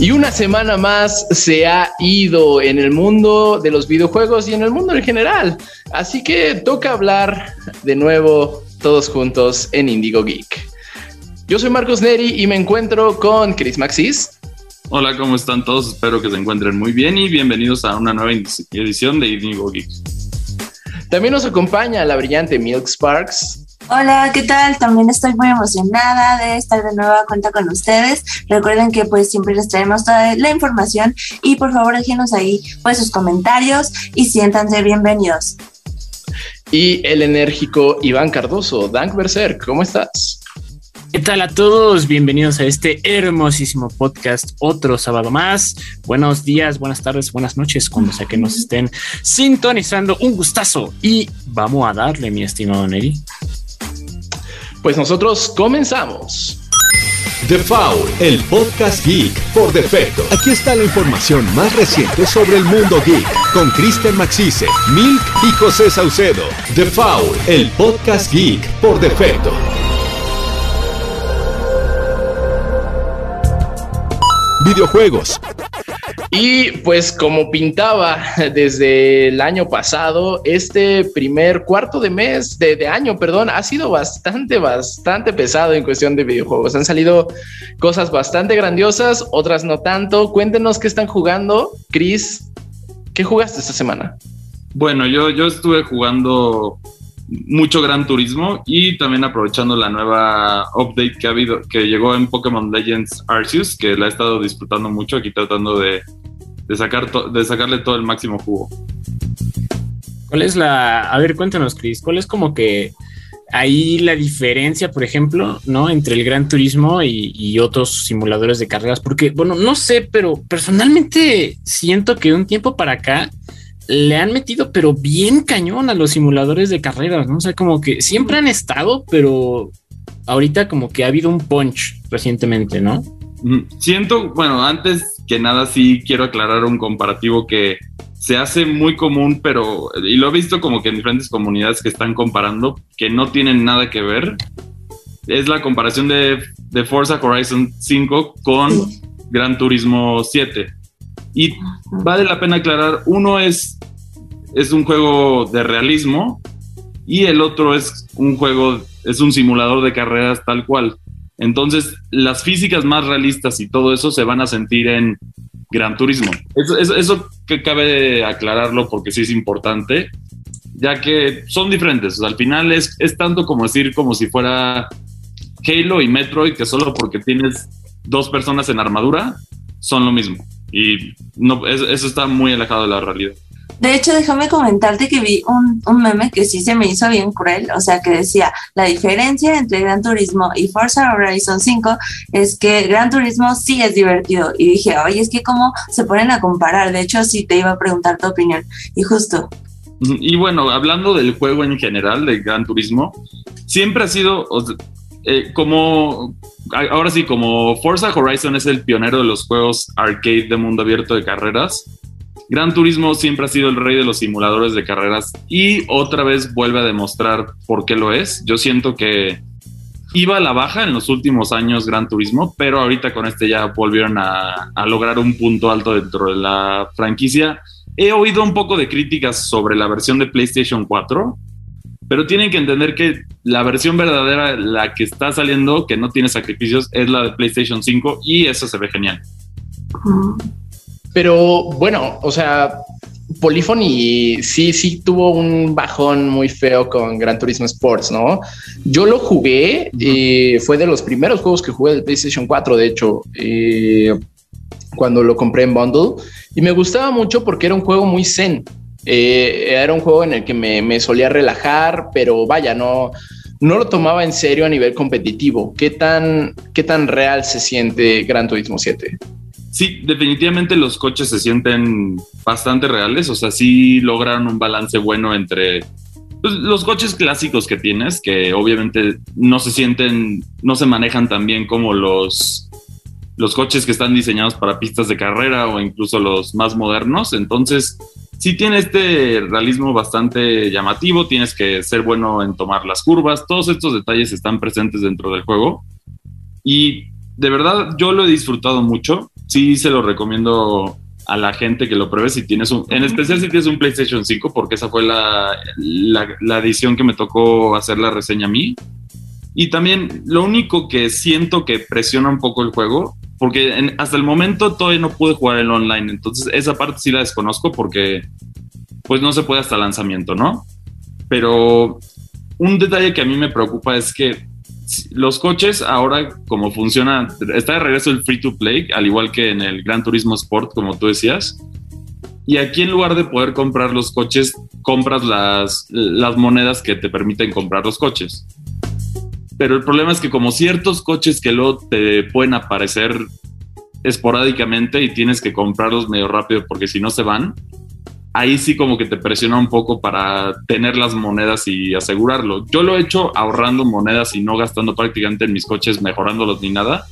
Y una semana más se ha ido en el mundo de los videojuegos y en el mundo en general. Así que toca hablar de nuevo todos juntos en Indigo Geek. Yo soy Marcos Neri y me encuentro con Chris Maxis. Hola, ¿cómo están todos? Espero que se encuentren muy bien y bienvenidos a una nueva edición de Indigo Geek. También nos acompaña la brillante Milk Sparks. Hola, ¿qué tal? También estoy muy emocionada de estar de nueva cuenta con ustedes. Recuerden que pues siempre les traemos toda la información y por favor déjenos ahí pues sus comentarios y siéntanse bienvenidos. Y el enérgico Iván Cardoso, Dank Berserk, ¿cómo estás? ¿Qué tal a todos? Bienvenidos a este hermosísimo podcast, otro sábado más. Buenos días, buenas tardes, buenas noches, cuando sea que nos estén sintonizando. Un gustazo y vamos a darle, mi estimado Neri. Pues nosotros comenzamos. The Foul, el podcast geek por defecto. Aquí está la información más reciente sobre el mundo geek con Kristen Maxise, Milk y José Saucedo. The Foul, el podcast geek por defecto. Videojuegos, Y pues como pintaba desde el año pasado, este primer cuarto de mes, de, de, año, perdón, ha sido bastante, bastante pesado en cuestión de videojuegos. Han salido cosas bastante grandiosas, otras no tanto. Cuéntenos qué están jugando. Chris, ¿qué jugaste esta semana? Bueno, yo, yo estuve jugando mucho Gran Turismo y también aprovechando la nueva update que ha habido, que llegó en Pokémon Legends Arceus, que la he estado disfrutando mucho aquí tratando de, de sacar de sacarle todo el máximo jugo. ¿Cuál es la, a ver, cuéntanos, Chris, cuál es como que ahí la diferencia, por ejemplo, ¿no? Entre el Gran Turismo y, y, otros simuladores de carreras, porque, bueno, no sé, pero personalmente siento que un tiempo para acá le han metido, pero bien cañón a los simuladores de carreras, ¿no? O sea, como que siempre han estado, pero ahorita como que ha habido un punch recientemente, ¿no? Siento, bueno, antes que nada sí quiero aclarar un comparativo que se hace muy común, pero, y lo he visto como que en diferentes comunidades que están comparando, que no tienen nada que ver, es la comparación de, de Forza Horizon 5 con Gran Turismo 7. Y vale la pena aclarar, uno es, es un juego de realismo y el otro es un juego, es un simulador de carreras tal cual. Entonces, las físicas más realistas y todo eso se van a sentir en Gran Turismo. Eso, que cabe aclararlo porque sí es importante, ya que son diferentes. Al final es, es tanto como decir como si fuera Halo y Metroid, que solo porque tienes dos personas en armadura, son lo mismo. Y no, eso, eso está muy alejado de la realidad. De hecho, déjame comentarte que vi un, un, meme que sí se me hizo bien cruel, o sea, que decía, la diferencia entre Gran Turismo y Forza Horizon 5 es que Gran Turismo sí es divertido. Y dije, oye, es que cómo se ponen a comparar. De hecho, sí te iba a preguntar tu opinión. Y justo. Y bueno, hablando del juego en general, de Gran Turismo, siempre ha sido, eh, como, ahora sí, como Forza Horizon es el pionero de los juegos arcade de mundo abierto de carreras, Gran Turismo siempre ha sido el rey de los simuladores de carreras y otra vez vuelve a demostrar por qué lo es. Yo siento que iba a la baja en los últimos años Gran Turismo, pero ahorita con este ya volvieron a, a lograr un punto alto dentro de la franquicia. He oído un poco de críticas sobre la versión de PlayStation 4, pero tienen que entender que la versión verdadera, la que está saliendo, que no tiene sacrificios, es la de PlayStation 5 y eso se ve genial. Pero bueno, o sea, Polyphony sí, sí tuvo un bajón muy feo con Gran Turismo Sports, ¿no? Yo lo jugué, eh, fue de los primeros juegos que jugué del PlayStation 4, de hecho, eh, cuando lo compré en bundle, y me gustaba mucho porque era un juego muy zen. Eh, era un juego en el que me, solía relajar, pero vaya, no, no lo tomaba en serio a nivel competitivo. ¿Qué tan, qué tan real se siente Gran Turismo 7? Sí, definitivamente los coches se sienten bastante reales, o sea, sí lograron un balance bueno entre pues, los coches clásicos que tienes, que obviamente no se sienten, no se manejan tan bien como los, los coches que están diseñados para pistas de carrera o incluso los más modernos, entonces sí tiene este realismo bastante llamativo, tienes que ser bueno en tomar las curvas, todos estos detalles están presentes dentro del juego. Y de verdad yo lo he disfrutado mucho. Sí se lo recomiendo a la gente que lo pruebe si tienes un, en especial si tienes un PlayStation 5, porque esa fue la, la, edición que me tocó hacer la reseña a mí. Y también lo único que siento que presiona un poco el juego, porque hasta el momento todavía no pude jugar el online, entonces esa parte sí la desconozco porque pues no se puede hasta lanzamiento, ¿no? Pero un detalle que a mí me preocupa es que los coches ahora, como funciona, está de regreso el free to play, al igual que en el Gran Turismo Sport, como tú decías. Y aquí en lugar de poder comprar los coches, compras las, las monedas que te permiten comprar los coches. Pero el problema es que como ciertos coches que luego te pueden aparecer esporádicamente y tienes que comprarlos medio rápido porque si no se van, ahí sí como que te presiona un poco para tener las monedas y asegurarlo. Yo lo he hecho ahorrando monedas y no gastando prácticamente en mis coches, mejorándolos ni nada.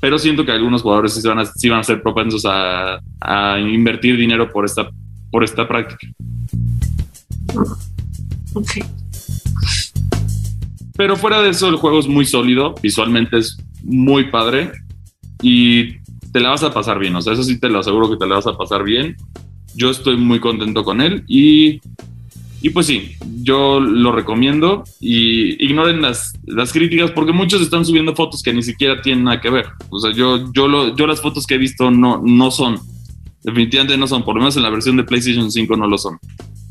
Pero siento que algunos jugadores sí van a, van a ser propensos a, invertir dinero por esta, por esta práctica. Pero fuera de eso, el juego es muy sólido, visualmente es muy padre y te la vas a pasar bien. O sea, eso sí te lo aseguro que te la vas a pasar bien yo estoy muy contento con él y, y pues sí, yo lo recomiendo y ignoren las, las críticas porque muchos están subiendo fotos que ni siquiera tienen nada que ver. O sea, yo, yo, lo, yo las fotos que he visto no, no son, definitivamente no son, por lo menos en la versión de PlayStation 5 no lo son.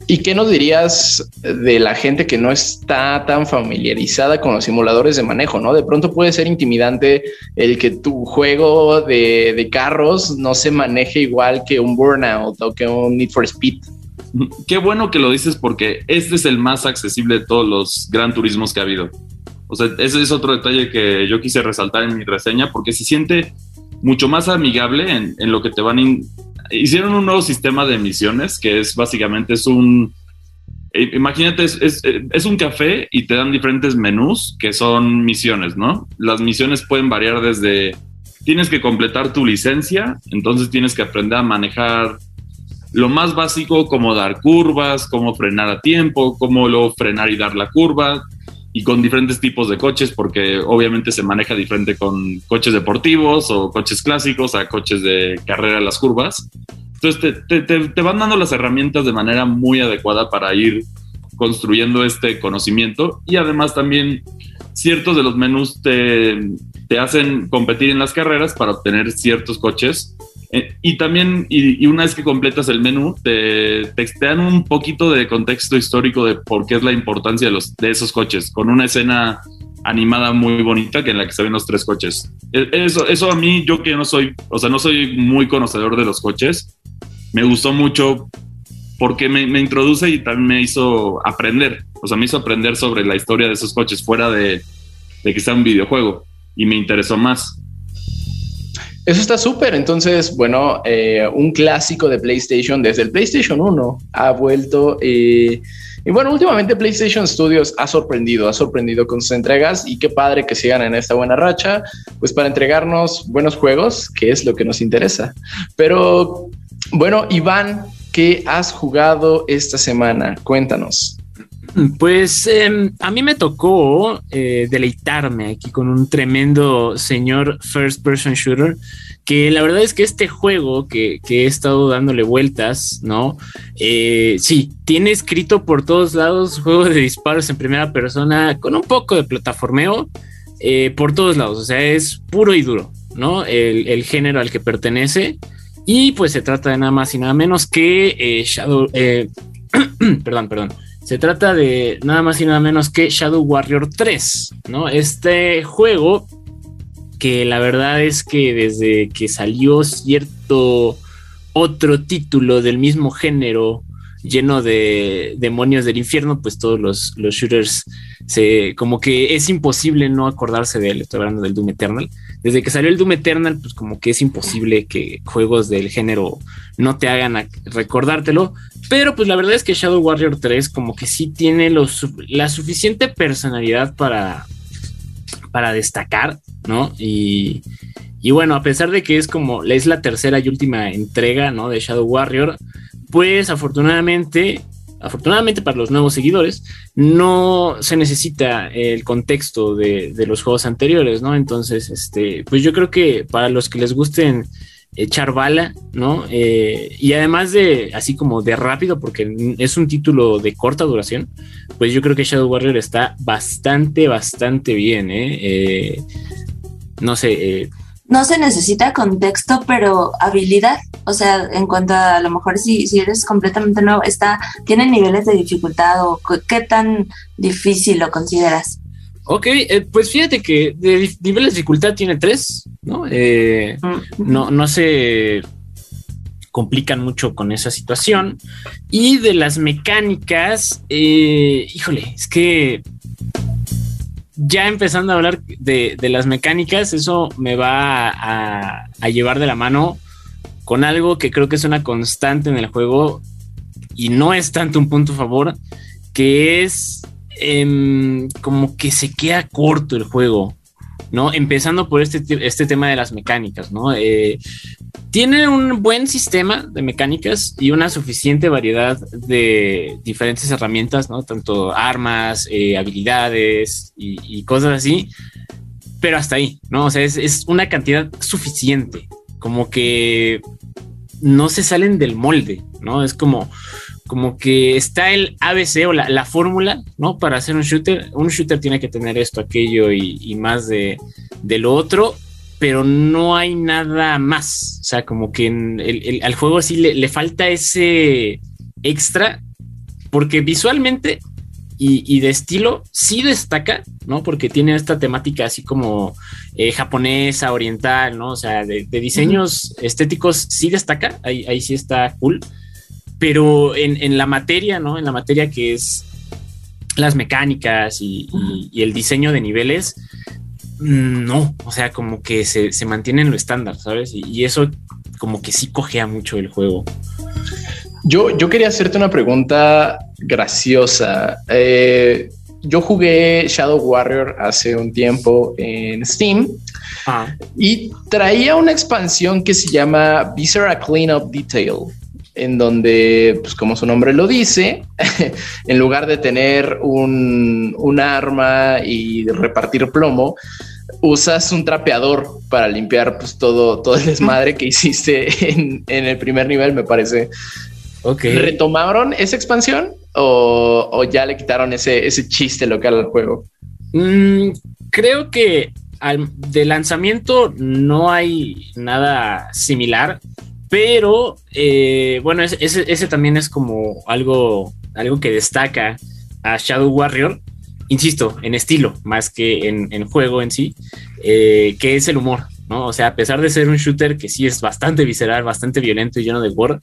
¿Y qué nos dirías de la gente que no está tan familiarizada con los simuladores de manejo? ¿no? De pronto puede ser intimidante el que tu juego de, carros no se maneje igual que un Burnout o que un Need for Speed. Qué bueno que lo dices porque este es el más accesible de todos los gran turismos que ha habido. O sea, ese es otro detalle que yo quise resaltar en mi reseña porque se siente mucho más amigable en, lo que te van hicieron un nuevo sistema de misiones que es básicamente es un eh, imagínate es, es, un café y te dan diferentes menús que son misiones no las misiones pueden variar desde tienes que completar tu licencia entonces tienes que aprender a manejar lo más básico como dar curvas cómo frenar a tiempo cómo luego frenar y dar la curva y con diferentes tipos de coches, porque obviamente se maneja diferente con coches deportivos o coches clásicos a coches de carrera a las curvas. Entonces te, te, te, van dando las herramientas de manera muy adecuada para ir construyendo este conocimiento y además también ciertos de los menús te, te hacen competir en las carreras para obtener ciertos coches y también, y, una vez que completas el menú, te, te, dan un poquito de contexto histórico de por qué es la importancia de, los, de esos coches, con una escena animada muy bonita que en la que se ven los tres coches. E, eso, eso a mí, yo que no soy, o sea, no soy muy conocedor de los coches, me gustó mucho porque me, me introduce y también me hizo aprender, o sea, me hizo aprender sobre la historia de esos coches fuera de, de que sea un videojuego y me interesó más. Eso está súper. Entonces, bueno, eh, un clásico de PlayStation desde el PlayStation 1 ha vuelto. Eh, y bueno, últimamente PlayStation Studios ha sorprendido, ha sorprendido con sus entregas y qué padre que sigan en esta buena racha, pues para entregarnos buenos juegos, que es lo que nos interesa. Pero bueno, Iván, ¿qué has jugado esta semana? Cuéntanos. Pues em, a mí me tocó eh, deleitarme aquí con un tremendo señor first person shooter que la verdad es que este juego que, he estado dándole vueltas, ¿no? Eh, sí, tiene escrito por todos lados juego de disparos en primera persona con un poco de plataformeo eh, por todos lados, o sea, es puro y duro, ¿no? El, el, género al que pertenece y pues se trata de nada más y nada menos que Shadow, perdón, perdón. Se trata de nada más y nada menos que Shadow Warrior 3, ¿no? Este juego que la verdad es que desde que salió cierto otro título del mismo género lleno de demonios del infierno, pues todos los, los shooters se como que es imposible no acordarse de él. Estoy hablando del Doom Eternal. Desde que salió el Doom Eternal, pues como que es imposible que juegos del género no te hagan recordártelo. Pero pues la verdad es que Shadow Warrior 3 como que sí tiene la suficiente personalidad para, para destacar, ¿no? Y, y bueno, a pesar de que es como es la tercera y última entrega, ¿no? De Shadow Warrior, pues afortunadamente, afortunadamente para los nuevos seguidores, no se necesita el contexto de, de los juegos anteriores, ¿no? Entonces, este, pues yo creo que para los que les gusten echar bala, ¿no? Eh, y además de, así como de rápido, porque es un título de corta duración, pues yo creo que Shadow Warrior está bastante, bastante bien, ¿eh? eh no sé. Eh, no se necesita contexto, pero habilidad. O sea, en cuanto a, a lo mejor si, si eres completamente nuevo, está, ¿tiene niveles de dificultad o qué tan difícil lo consideras? Ok, eh, pues fíjate que de nivel de dificultad tiene tres, ¿no? Eh, no, no se complican mucho con esa situación. Y de las mecánicas, eh, híjole, es que ya empezando a hablar de, las mecánicas, eso me va a, llevar de la mano con algo que creo que es una constante en el juego y no es tanto un punto favor, que es Em, como que se queda corto el juego, ¿no? Empezando por este, este tema de las mecánicas, ¿no? Eh, tiene un buen sistema de mecánicas y una suficiente variedad de diferentes herramientas, ¿no? Tanto armas, eh, habilidades y, cosas así, pero hasta ahí, ¿no? O sea, es, es una cantidad suficiente, como que no se salen del molde, ¿no? Es como, como que está el ABC o la, fórmula, ¿no? Para hacer un shooter. Un shooter tiene que tener esto, aquello y, más de, lo otro, pero no hay nada más. O sea, como que el, al juego sí le, falta ese extra, porque visualmente y, de estilo sí destaca, ¿no? Porque tiene esta temática así como eh, japonesa, oriental, ¿no? O sea, de, diseños estéticos sí destaca, ahí, ahí sí está cool pero en, la materia, ¿no? En la materia que es las mecánicas y, el diseño de niveles, no, o sea, como que se, mantiene en lo estándar, ¿sabes? Y, eso como que sí cogea mucho el juego. Yo, yo quería hacerte una pregunta graciosa. Eh, yo jugué Shadow Warrior hace un tiempo en Steam ah. y traía una expansión que se llama Viscera Cleanup Detail en donde, pues como su nombre lo dice, en lugar de tener un, arma y repartir plomo, usas un trapeador para limpiar pues todo, todo el desmadre que hiciste en, el primer nivel, me parece. Okay. ¿Retomaron esa expansión o, ya le quitaron ese, ese chiste local al juego? Mm, creo que al, de lanzamiento no hay nada similar pero eh, bueno, ese, también es como algo, algo que destaca a Shadow Warrior, insisto, en estilo más que en, juego en sí, eh, que es el humor. ¿no? O sea, a pesar de ser un shooter que sí es bastante visceral, bastante violento y lleno de gore,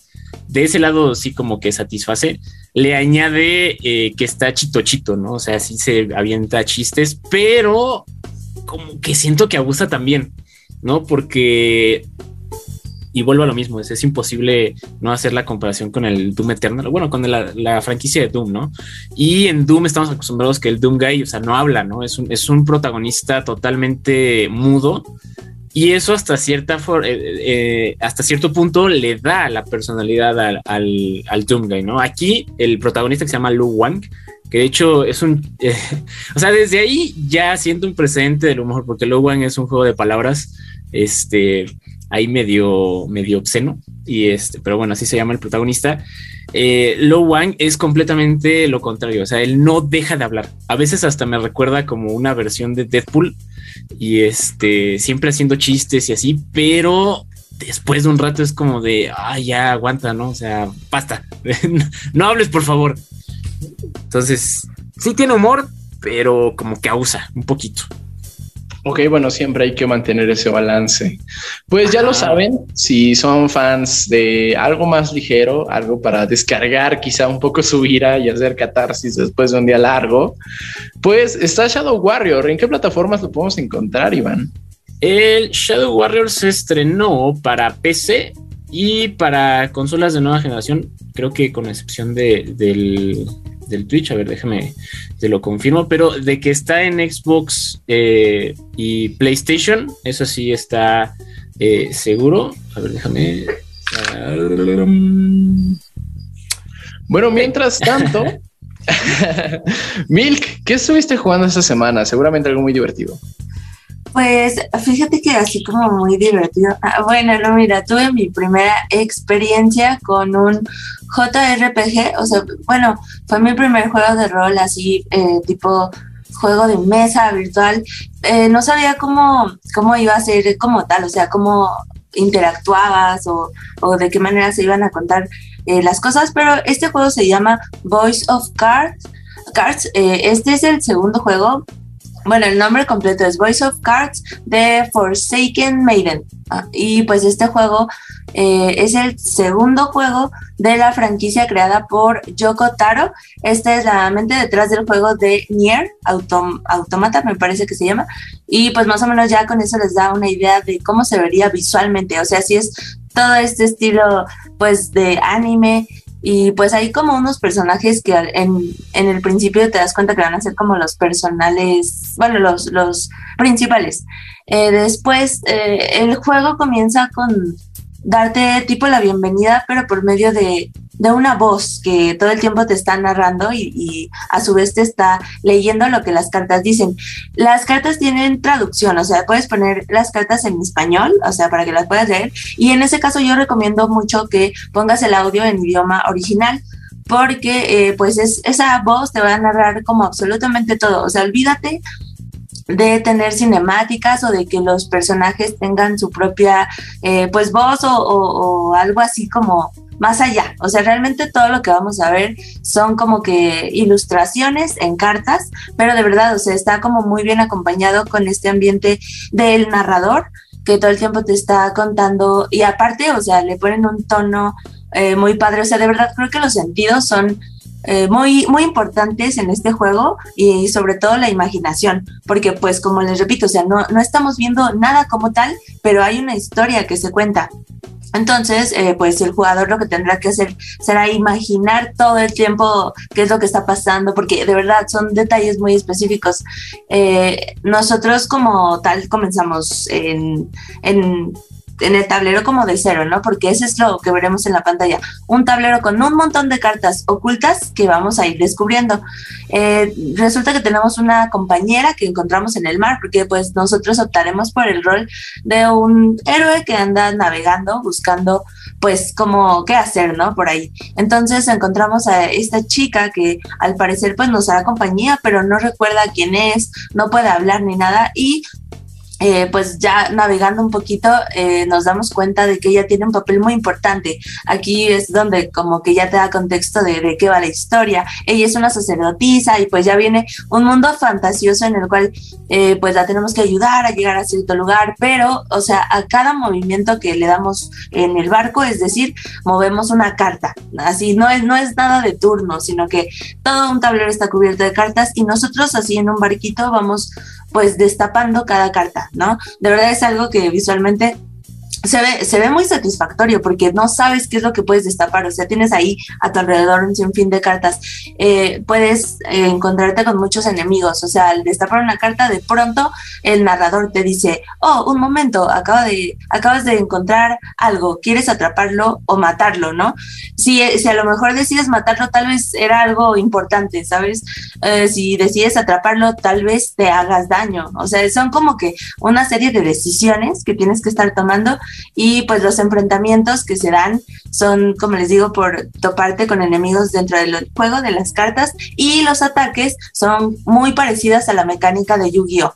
de ese lado sí como que satisface, le añade eh, que está chito chito, ¿no? O sea, sí se avienta chistes, pero como que siento que abusa también, ¿no? Porque y vuelvo a lo mismo, es, imposible no hacer la comparación con el Doom Eternal, bueno, con la, franquicia de Doom, ¿no? Y en Doom estamos acostumbrados que el Doom Guy, o sea, no habla, ¿no? Es un, es un protagonista totalmente mudo y eso hasta cierta eh, eh, hasta cierto punto le da la personalidad al, al, Doom Guy, ¿no? Aquí el protagonista que se llama Lu Wang, que de hecho es un, eh, o sea, desde ahí ya siento un precedente del humor, porque Lu Wang es un juego de palabras, este, ahí medio, medio obsceno, y este, pero bueno, así se llama el protagonista. Eh, Lo Wang es completamente lo contrario, o sea, él no deja de hablar. A veces hasta me recuerda como una versión de Deadpool y este, siempre haciendo chistes y así, pero después de un rato es como de, ah, ya aguanta, ¿no? O sea, basta, no hables por favor. Entonces, sí tiene humor, pero como que abusa un poquito. Ok, bueno, siempre hay que mantener ese balance. Pues ya lo saben, si son fans de algo más ligero, algo para descargar quizá un poco su ira y hacer catarsis después de un día largo, pues está Shadow Warrior. ¿En qué plataformas lo podemos encontrar, Iván? El Shadow Warrior se estrenó para PC y para consolas de nueva generación, creo que con excepción de, del del Twitch, a ver, déjame, te lo confirmo, pero de que está en Xbox eh, y PlayStation, eso sí está eh, seguro. A ver, déjame. Bueno, mientras tanto, Milk, ¿qué estuviste jugando esta semana? Seguramente algo muy divertido. Pues fíjate que así como muy divertido. Ah, bueno, no, mira, tuve mi primera experiencia con un JRPG, o sea, bueno, fue mi primer juego de rol así, eh, tipo juego de mesa virtual. Eh, no sabía cómo, cómo iba a ser como tal, o sea, cómo interactuabas o, o de qué manera se iban a contar eh, las cosas, pero este juego se llama Voice of Cards. Cards. este es el segundo juego bueno, el nombre completo es Voice of Cards de Forsaken Maiden. Ah, y pues este juego eh, es el segundo juego de la franquicia creada por Yoko Taro. Esta es la mente detrás del juego de Nier Automata, me parece que se llama. Y pues más o menos ya con eso les da una idea de cómo se vería visualmente. O sea, si es todo este estilo pues de anime y pues hay como unos personajes que en, en, el principio te das cuenta que van a ser como los personales, bueno, los, los principales. Eh, después eh, el juego comienza con darte tipo la bienvenida, pero por medio de, una voz que todo el tiempo te está narrando y, a su vez te está leyendo lo que las cartas dicen. Las cartas tienen traducción, o sea, puedes poner las cartas en español, o sea, para que las puedas leer. Y en ese caso yo recomiendo mucho que pongas el audio en idioma original porque eh, pues es, esa voz te va a narrar como absolutamente todo, o sea, olvídate de tener cinemáticas o de que los personajes tengan su propia eh, pues voz o, algo así como más allá. O sea, realmente todo lo que vamos a ver son como que ilustraciones en cartas, pero de verdad, o sea, está como muy bien acompañado con este ambiente del narrador que todo el tiempo te está contando y aparte, o sea, le ponen un tono eh, muy padre. O sea, de verdad creo que los sentidos son eh, muy, muy importantes en este juego y sobre todo la imaginación, porque pues como les repito, o sea, no, no estamos viendo nada como tal, pero hay una historia que se cuenta. Entonces, eh, pues el jugador lo que tendrá que hacer será imaginar todo el tiempo qué es lo que está pasando, porque de verdad son detalles muy específicos. Eh, nosotros como tal comenzamos en, en en el tablero como de cero, ¿no? Porque ese es lo que veremos en la pantalla. Un tablero con un montón de cartas ocultas que vamos a ir descubriendo. Eh, resulta que tenemos una compañera que encontramos en el mar, porque pues nosotros optaremos por el rol de un héroe que anda navegando, buscando pues como qué hacer, ¿no? Por ahí. Entonces encontramos a esta chica que al parecer pues nos hará compañía, pero no recuerda quién es, no puede hablar ni nada y eh, pues ya navegando un poquito eh, nos damos cuenta de que ella tiene un papel muy importante. Aquí es donde como que ya te da contexto de, de, qué va la historia. Ella es una sacerdotisa y pues ya viene un mundo fantasioso en el cual eh, pues la tenemos que ayudar a llegar a cierto lugar, pero o sea, a cada movimiento que le damos en el barco, es decir, movemos una carta. Así no es, no es nada de turno, sino que todo un tablero está cubierto de cartas y nosotros así en un barquito vamos pues destapando cada carta, ¿no? De verdad es algo que visualmente se ve, se ve muy satisfactorio porque no sabes qué es lo que puedes destapar. O sea, tienes ahí a tu alrededor un sinfín de cartas. Eh, puedes eh, encontrarte con muchos enemigos. O sea, al destapar una carta, de pronto el narrador te dice: Oh, un momento, acaba de, acabas de encontrar algo. ¿Quieres atraparlo o matarlo, no? Si, si a lo mejor decides matarlo, tal vez era algo importante, ¿sabes? Eh, si decides atraparlo, tal vez te hagas daño. O sea, son como que una serie de decisiones que tienes que estar tomando y pues los enfrentamientos que se dan son, como les digo, por toparte con enemigos dentro del juego de las cartas y los ataques son muy parecidas a la mecánica de Yu-Gi-Oh!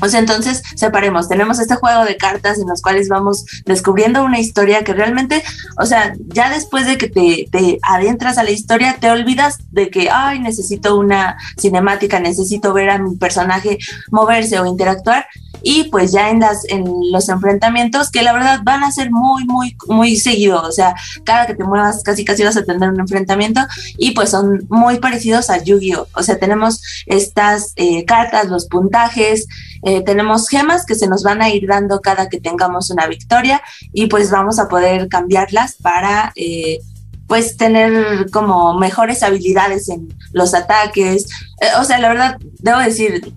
O sea, entonces separemos, tenemos este juego de cartas en los cuales vamos descubriendo una historia que realmente, o sea, ya después de que te, te, adentras a la historia, te olvidas de que, ay, necesito una cinemática, necesito ver a mi personaje moverse o interactuar y pues ya en las en los enfrentamientos que la verdad van a ser muy muy muy seguidos, o sea, cada que te muevas casi casi vas a tener un enfrentamiento. Y pues son muy parecidos a Yu-Gi-Oh, o sea, tenemos estas eh, cartas, los puntajes, tenemos gemas que se nos van a ir dando cada que tengamos una victoria y pues vamos a poder cambiarlas para eh, pues tener como mejores habilidades en los ataques. o sea, la verdad, debo decir,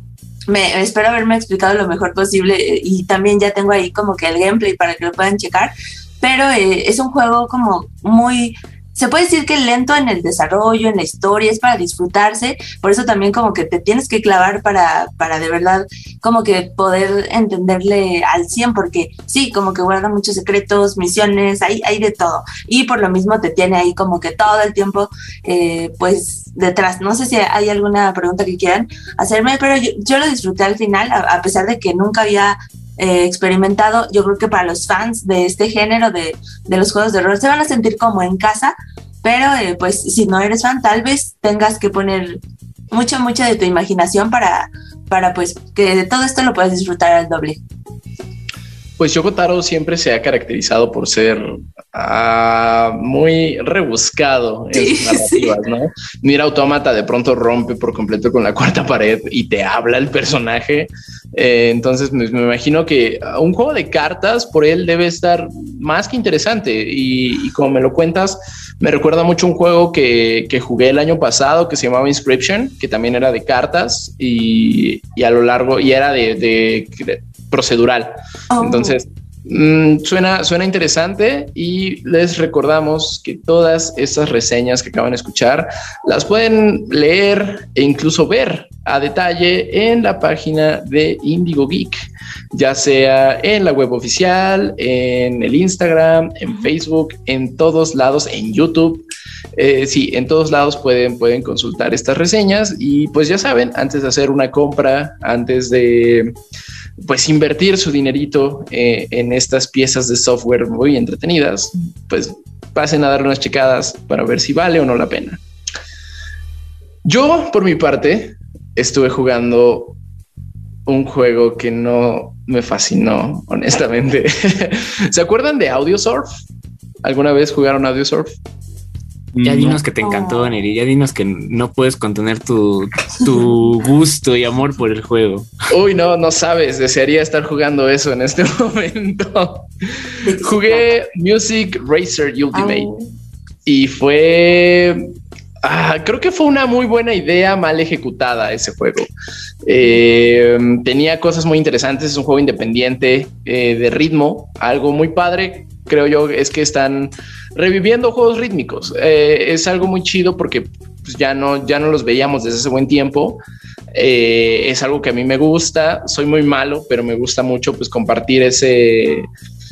me espero haberme explicado lo mejor posible eh, y también ya tengo ahí como que el gameplay para que lo puedan checar, pero eh, es un juego como muy se puede decir que lento en el desarrollo, en la historia, es para disfrutarse, por eso también como que te tienes que clavar para, para de verdad como que poder entenderle al 100, porque sí, como que guarda muchos secretos, misiones, hay, hay de todo, y por lo mismo te tiene ahí como que todo el tiempo eh, pues detrás. No sé si hay alguna pregunta que quieran hacerme, pero yo, lo disfruté al final, a pesar de que nunca había eh, experimentado, yo creo que para los fans de este género de, de, los juegos de rol se van a sentir como en casa, pero eh, pues si no eres fan, tal vez tengas que poner mucho, mucho de tu imaginación para, para pues que todo esto lo puedas disfrutar al doble. Pues Yoko siempre se ha caracterizado por ser ah, muy rebuscado en sus narrativas, ¿no? Mira, Autómata de pronto rompe por completo con la cuarta pared y te habla el personaje. Eh, entonces me, imagino que un juego de cartas por él debe estar más que interesante. Y, como me lo cuentas, me recuerda mucho un juego que, jugué el año pasado que se llamaba Inscription, que también era de cartas y, a lo largo y era de procedural. Oh. Entonces, mm, suena, suena interesante y les recordamos que todas estas reseñas que acaban de escuchar las pueden leer e incluso ver a detalle en la página de Indigo Geek, ya sea en la web oficial, en el Instagram, en Facebook, en todos lados, en YouTube. Eh, sí, en todos lados pueden, pueden consultar estas reseñas y pues ya saben, antes de hacer una compra, antes de pues invertir su dinerito eh, en estas piezas de software muy entretenidas, pues pasen a dar unas checadas para ver si vale o no la pena. Yo, por mi parte, estuve jugando un juego que no me fascinó, honestamente. ¿Se acuerdan de Audiosurf? ¿Alguna vez jugaron Audiosurf? Ya dinos que te encantó, Neri. Ya dinos que no puedes contener tu, tu gusto y amor por el juego. Uy, no, no sabes. Desearía estar jugando eso en este momento. Jugué Music Racer Ultimate y fue. Ah, creo que fue una muy buena idea mal ejecutada ese juego. Eh, tenía cosas muy interesantes. Es un juego independiente eh, de ritmo, algo muy padre. Creo yo es que están reviviendo juegos rítmicos. Eh, es algo muy chido porque pues, ya, no, ya no los veíamos desde hace buen tiempo. Eh, es algo que a mí me gusta. Soy muy malo, pero me gusta mucho pues compartir ese,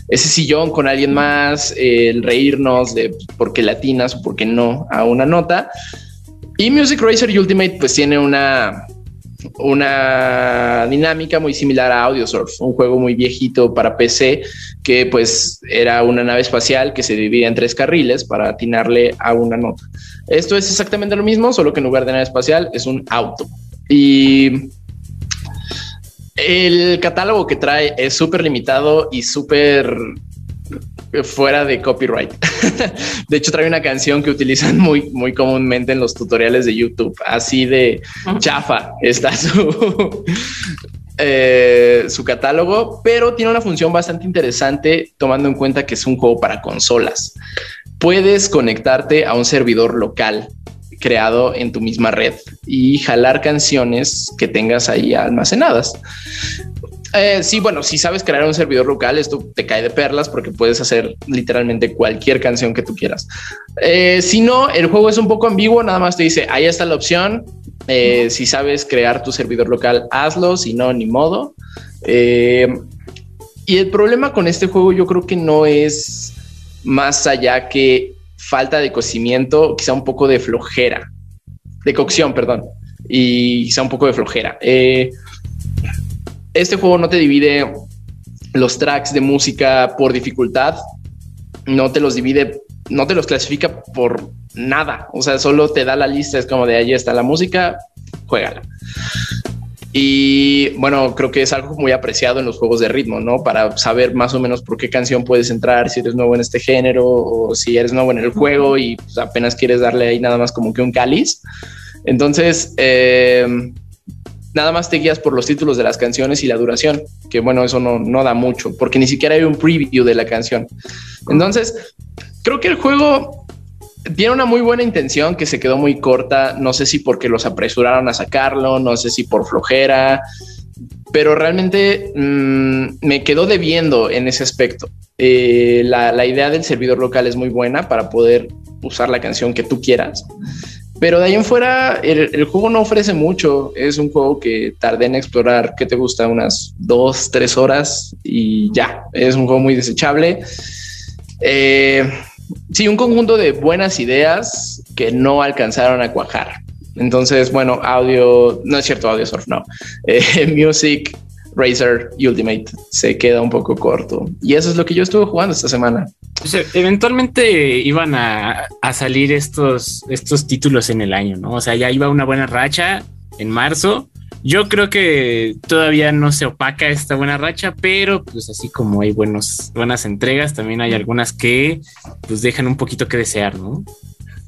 ese sillón con alguien más, el reírnos de por qué latinas o por qué no a una nota. Y Music Racer Ultimate pues tiene una, una dinámica muy similar a Audiosurf, un juego muy viejito para PC que pues era una nave espacial que se dividía en tres carriles para atinarle a una nota. Esto es exactamente lo mismo, solo que en lugar de nave espacial es un auto. Y el catálogo que trae es súper limitado y súper fuera de copyright. de hecho, trae una canción que utilizan muy, muy comúnmente en los tutoriales de YouTube. Así de chafa está su, eh, su catálogo, pero tiene una función bastante interesante tomando en cuenta que es un juego para consolas. Puedes conectarte a un servidor local creado en tu misma red y jalar canciones que tengas ahí almacenadas. Eh, sí, bueno, si sabes crear un servidor local, esto te cae de perlas porque puedes hacer literalmente cualquier canción que tú quieras. Eh, si no, el juego es un poco ambiguo, nada más te dice, ahí está la opción. Eh, si sabes crear tu servidor local, hazlo, si no, ni modo. y el problema con este juego yo creo que no es más allá que falta de cocimiento, quizá un poco de flojera, de cocción, perdón, y quizá un poco de flojera este juego no te divide los tracks de música por dificultad, no te los divide, no te los clasifica por nada, o sea, solo te da la lista, es como de ahí está la música, juégala. Y bueno, creo que es algo muy apreciado en los juegos de ritmo, ¿no? Para saber más o menos por qué canción puedes entrar, si eres nuevo en este género o si eres nuevo en el juego y pues, apenas quieres darle ahí nada más como que un cáliz. Entonces, eh, nada más te guías por los títulos de las canciones y la duración, que bueno, eso no, no da mucho, porque ni siquiera hay un preview de la canción. Entonces, creo que el juego tiene una muy buena intención que se quedó muy corta, no sé si porque los apresuraron a sacarlo, no sé si por flojera, pero realmente mm, me quedó debiendo en ese aspecto. Eh, la, la idea del servidor local es muy buena para poder usar la canción que tú quieras. Pero de ahí en fuera, el, juego no ofrece mucho. Es un juego que tardé en explorar, ¿qué te gusta? Unas dos, tres horas y ya. Es un juego muy desechable. Eh, sí, un conjunto de buenas ideas que no alcanzaron a cuajar. Entonces, bueno, audio, no es cierto, audio surf, no. Eh, music, Razer Ultimate se queda un poco corto. Y eso es lo que yo estuve jugando esta semana. eventualmente iban a, salir estos, estos títulos en el año, ¿no? O sea, ya iba una buena racha en marzo. Yo creo que todavía no se opaca esta buena racha, pero pues así como hay buenos, buenas entregas, también hay algunas que pues dejan un poquito que desear, ¿no?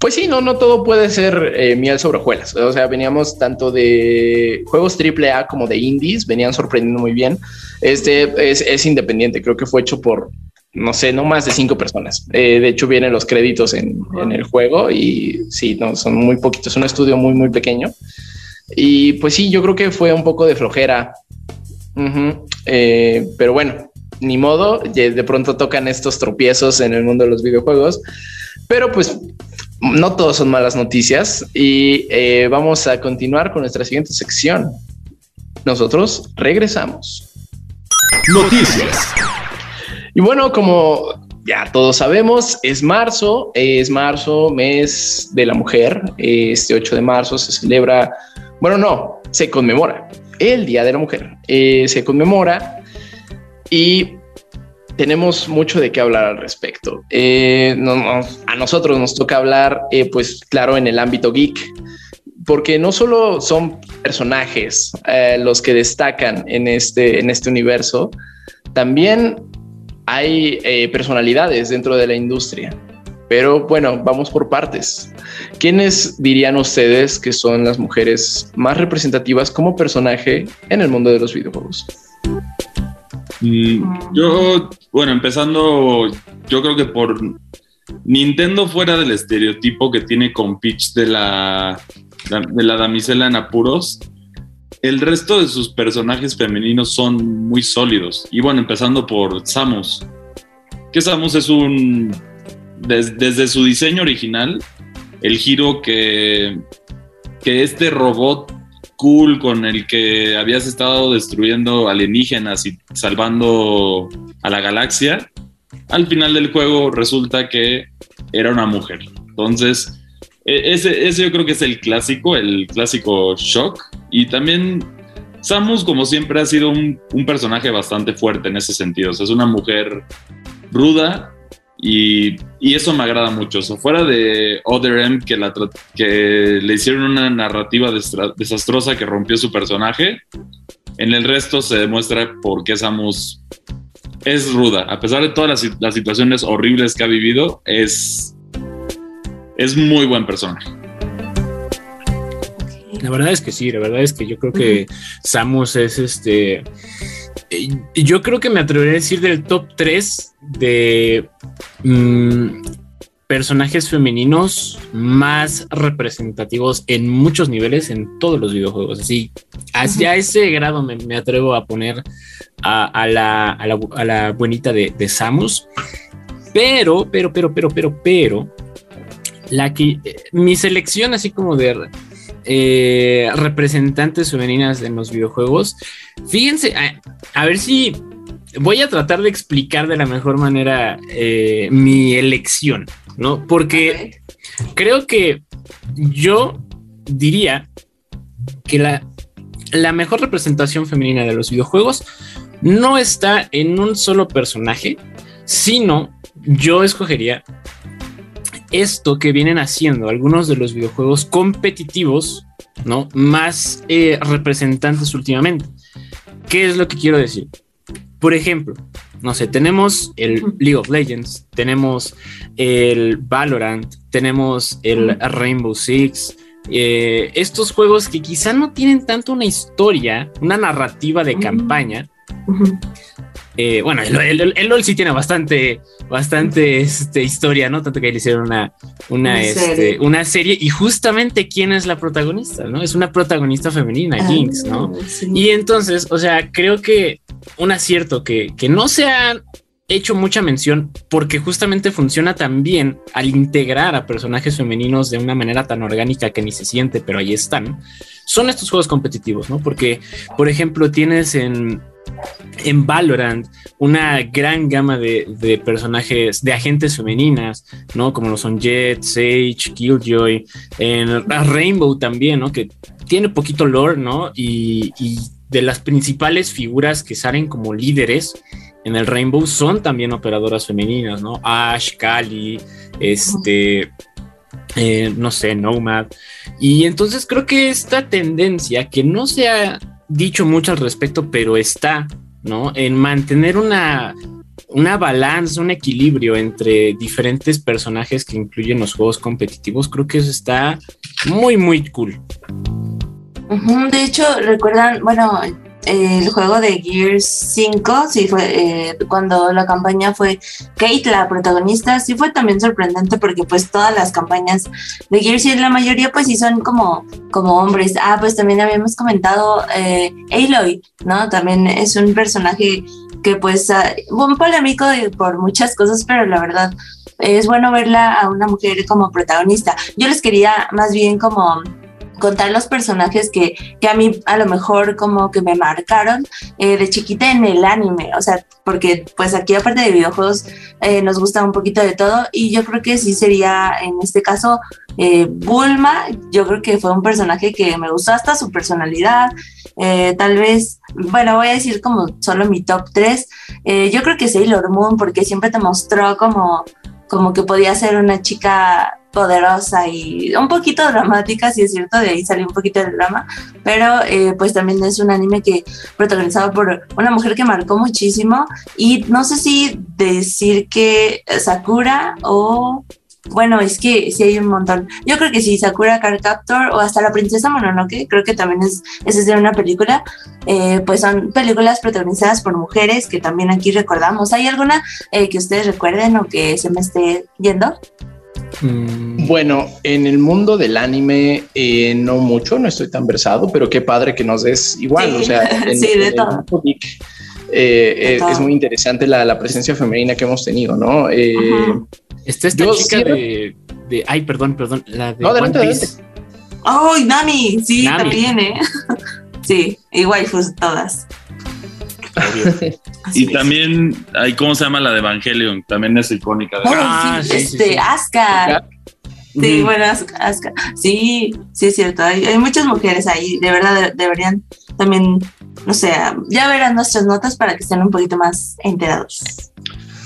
Pues sí, no, no todo puede ser eh, miel sobre hojuelas. O sea, veníamos tanto de juegos AAA como de indies, venían sorprendiendo muy bien. Este es, independiente, creo que fue hecho por, no sé, no más de cinco personas. Eh, de hecho, vienen los créditos en, el juego y sí, no, son muy poquitos, es un estudio muy, muy pequeño. Y pues sí, yo creo que fue un poco de flojera. Eh, pero bueno, ni modo, de pronto tocan estos tropiezos en el mundo de los videojuegos. Pero pues no todos son malas noticias y eh, vamos a continuar con nuestra siguiente sección. Nosotros regresamos. Noticias. Y bueno, como ya todos sabemos, es marzo, es marzo, mes de la mujer. Este 8 de marzo se celebra, bueno, no, se conmemora el Día de la Mujer. Eh, se conmemora y tenemos mucho de qué hablar al respecto. Eh, a nosotros nos toca hablar, eh, pues claro, en el ámbito geek, porque no solo son personajes eh, los que destacan en este, en este universo, también hay personalidades dentro de la industria. Pero bueno, vamos por partes. ¿Quiénes dirían ustedes que son las mujeres más representativas como personaje en el mundo de los videojuegos? Mm, yo, bueno, empezando, yo creo que por Nintendo fuera del estereotipo que tiene con Peach de la, de la damisela en apuros, el resto de sus personajes femeninos son muy sólidos. Y bueno, empezando por Samus. Que Samus es un... desde su diseño original, el giro que, que este robot cool con el que habías estado destruyendo alienígenas y salvando a la galaxia, al final del juego resulta que era una mujer. Entonces, e, ese, ese yo creo que es el clásico, el clásico shock. Y también Samus, como siempre, ha sido un, personaje bastante fuerte en ese sentido. Es una mujer ruda, y, eso me agrada mucho. O fuera de Other M, que, la, que le hicieron una narrativa desastrosa que rompió su personaje, en el resto se demuestra por qué Samus es ruda. A pesar de todas las, situaciones horribles que ha vivido, es, es muy buen personaje. La verdad es que sí, la verdad es que yo creo que Samus es este yo creo que me atrevería a decir del top 3 de mm, personajes femeninos más representativos en muchos niveles en todos los videojuegos. Así, hacia ese grado me, atrevo a poner a, la, a, la, buenita de, Samus. Pero, pero, pero, pero, pero, pero, la que eh, mi selección así como de eh, representantes femeninas en los videojuegos. Fíjense, a, ver si voy a tratar de explicar de la mejor manera eh, mi elección, ¿no? Porque creo que yo diría que la, la mejor representación femenina de los videojuegos no está en un solo personaje, sino yo escogería esto que vienen haciendo algunos de los videojuegos competitivos, ¿no? Más eh, representantes últimamente. ¿Qué es lo que quiero decir? Por ejemplo, no sé, tenemos el League of Legends, tenemos el Valorant, tenemos el Rainbow Six, eh, estos juegos que quizá no tienen tanto una historia, una narrativa de campaña, eh, bueno, el, LOL sí tiene bastante, bastante este, historia, ¿no? Tanto que le hicieron una, una, este, una, serie. Y justamente, ¿quién es la protagonista? ¿No? Es una protagonista femenina, ah, Jinx, ¿no? Y entonces, o sea, creo que un acierto que, que no sean hecho mucha mención porque justamente funciona también al integrar a personajes femeninos de una manera tan orgánica que ni se siente, pero ahí están, son estos juegos competitivos, ¿no? Porque, por ejemplo, tienes en, en Valorant una gran gama de, personajes, de agentes femeninas, ¿no? Como lo son Jet, Sage, Killjoy, en Rainbow también, ¿no? Que tiene poquito lore, ¿no? Y, de las principales figuras que salen como líderes en el Rainbow son también operadoras femeninas, ¿no? Ash, Kali, este, eh, no sé, Nomad. Y entonces creo que esta tendencia, que no se ha dicho mucho al respecto, pero está, ¿no? En mantener una, una balanza, un equilibrio entre diferentes personajes que incluyen los juegos competitivos, creo que eso está muy, muy cool. De hecho, recuerdan, bueno, el juego de Gears 5, sí fue eh, cuando la campaña fue Kate la protagonista, sí fue también sorprendente porque pues todas las campañas de Gears y la mayoría pues sí son como, como hombres. Ah, pues también habíamos comentado eh, Aloy, ¿no? También es un personaje que pues uh, un polémico por muchas cosas, pero la verdad es bueno verla a una mujer como protagonista. Yo les quería más bien como contar los personajes que, que, a mí a lo mejor como que me marcaron eh, de chiquita en el anime, o sea, porque pues aquí aparte de videojuegos eh, nos gusta un poquito de todo y yo creo que sí sería en este caso eh, Bulma, yo creo que fue un personaje que me gustó hasta su personalidad, tal vez, bueno, voy a decir como solo mi top 3, yo creo que Sailor Moon porque siempre te mostró como como que podía ser una chica poderosa y un poquito dramática, si es cierto, de ahí salió un poquito del drama, pero eh, pues también es un anime que protagonizado por una mujer que marcó muchísimo y no sé si decir que Sakura o bueno, es que sí hay un montón. Yo creo que sí, Sakura Card Captor o hasta La Princesa Mononoke, creo que también es, es de una película. Eh, pues son películas protagonizadas por mujeres que también aquí recordamos. ¿Hay alguna eh, que ustedes recuerden o que se me esté yendo? Mm. Bueno, en el mundo del anime eh, no mucho, no estoy tan versado, pero qué padre que nos des igual, o sea, sí, de todo. es muy interesante la, presencia femenina que hemos tenido, ¿no? Está esta chica de, de, Ay, perdón, perdón. La de no, adelante, ¡Ay, Nami! Sí, también, ¿eh? sí, igual pues todas. y también hay, ¿cómo se llama la de Evangelion? También es icónica. ah, sí, este, Asuka. Sí, bueno, Asuka. Sí, sí es cierto. Hay, hay, muchas mujeres ahí. De verdad, deberían también, no sé, ya verán nuestras notas para que estén un poquito más enterados.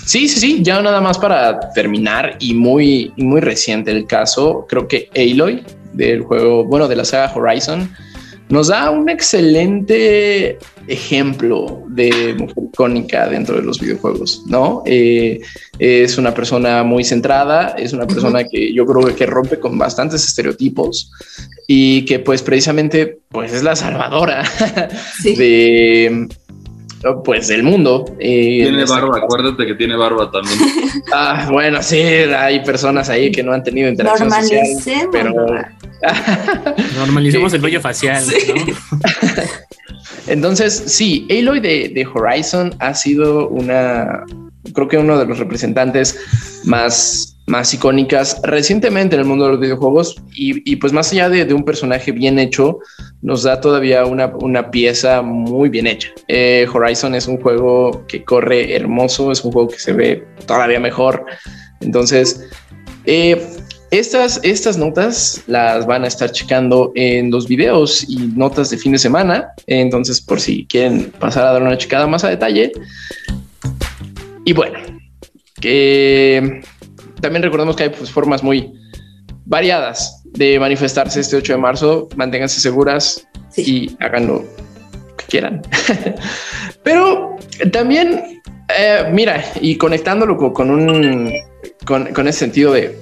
Sí, sí, sí. Ya nada más para terminar y muy, muy reciente el caso. Creo que Aloy del juego, bueno, de la saga Horizon, nos da un excelente ejemplo de mujer icónica dentro de los videojuegos, ¿no? Eh, es una persona muy centrada, es una persona que yo creo que rompe con bastantes estereotipos y que pues precisamente pues es la salvadora de pues del mundo. Eh, tiene barba, acuérdate que tiene barba también. ah, bueno, sí, hay personas ahí que no han tenido interacción social, pero normalicemos el vello facial. Entonces, sí, Aloy de, de Horizon ha sido una, creo que uno de los representantes más más icónicas recientemente en el mundo de los videojuegos y, pues más allá de, un personaje bien hecho, nos da todavía una, pieza muy bien hecha. Eh, Horizon es un juego que corre hermoso, es un juego que se ve todavía mejor. Entonces, eh, estas, estas notas las van a estar checando en los videos y notas de fin de semana. Entonces, por si quieren pasar a dar una checada más a detalle. Y bueno, que también recordemos que hay pues, formas muy variadas de manifestarse este 8 de marzo. Manténganse seguras y hagan lo que quieran. Pero también, eh, mira, y conectándolo con, un con, con ese sentido de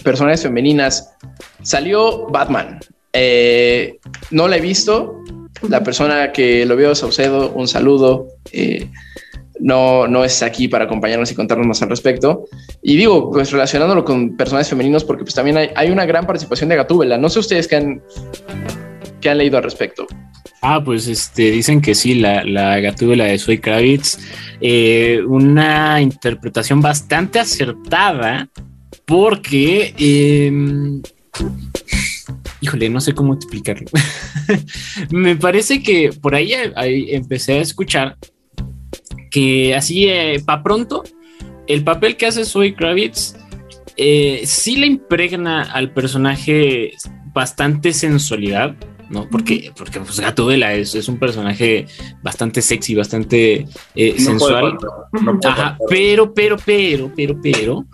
personas femeninas, salió Batman. Eh, no la he visto. La persona que lo vio, Saucedo, un saludo. Eh, no, no es aquí para acompañarnos y contarnos más al respecto. Y digo, pues relacionándolo con personajes femeninos, porque pues también hay, una gran participación de Gatúbela. No sé ustedes qué han, qué han leído al respecto. Ah, pues este, dicen que sí, la, la gatúbela de Zoe Kravitz, eh, una interpretación bastante acertada, porque, eh, híjole, no sé cómo explicarlo. Me parece que por ahí, ahí, empecé a escuchar que así, eh, para pronto, el papel que hace Zoe Kravitz eh, sí le impregna al personaje bastante sensualidad, ¿no? Porque, porque pues, Gatúbela es, es un personaje bastante sexy, bastante eh, No sensual. puede faltar, no puede Ajá, pero, pero, pero, pero, pero,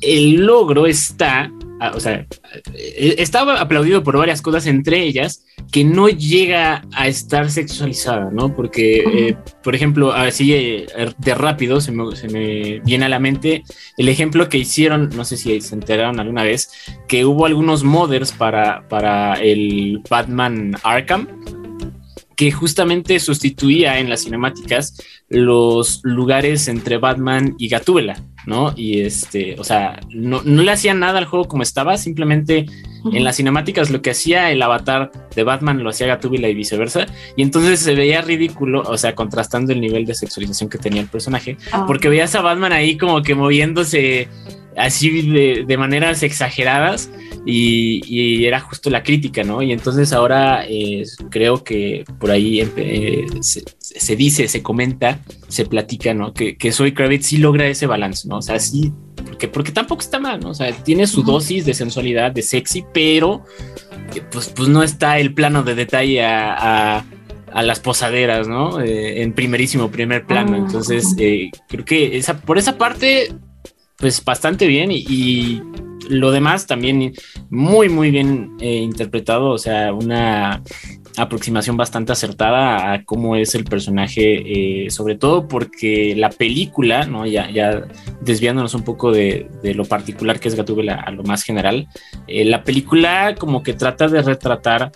el logro está, o sea, eh, estaba aplaudido por varias cosas, entre ellas que no llega a estar sexualizada, ¿no? Porque, eh, por ejemplo, así eh, de rápido se me, se me viene a la mente el ejemplo que hicieron, no sé si se enteraron alguna vez, que hubo algunos modders para, para el Batman Arkham que justamente sustituía en las cinemáticas los lugares entre Batman y Gatúbela, ¿no? Y este, o sea, no, no le hacía nada al juego como estaba, simplemente en las cinemáticas lo que hacía el avatar de Batman lo hacía Gatúbela y viceversa, y entonces se veía ridículo, o sea, contrastando el nivel de sexualización que tenía el personaje, Ah. porque veías a Batman ahí como que moviéndose así de, de maneras exageradas y, y era justo la crítica, ¿no? Y entonces ahora eh, creo que por ahí eh, se, se dice, se comenta, se platica, ¿no? Que, que Zoe Kravitz sí logra ese balance, ¿no? O sea, sí, porque, porque tampoco está mal, ¿no? O sea, tiene su dosis de sensualidad, de sexy, pero eh, pues, pues no está el plano de detalle a... a a las posaderas, ¿no? Eh, en primerísimo primer plano. Ah, Entonces, eh, creo que esa, por esa parte, pues bastante bien y, lo demás también muy, muy bien eh, interpretado, o sea, una aproximación bastante acertada a cómo es el personaje, eh, sobre todo porque la película, ¿no? Ya, ya desviándonos un poco de, de lo particular que es Gatúbela a lo más general, eh, la película como que trata de retratar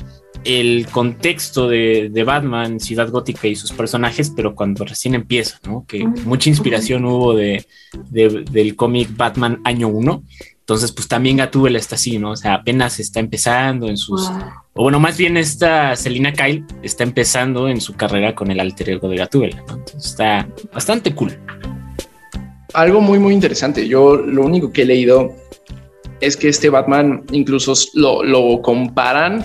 el contexto de, de Batman, Ciudad Gótica y sus personajes, pero cuando recién empieza, ¿no? Que mucha inspiración hubo de, de- del cómic Batman año 1. Entonces, pues también Gatúbela está así, ¿no? O sea, apenas está empezando en sus... Wow. O bueno, más bien esta Selina Kyle está empezando en su carrera con el alter ego de Gatúbela, ¿no? Entonces está bastante cool. Algo muy, muy interesante. Yo lo único que he leído es que este Batman incluso lo, lo comparan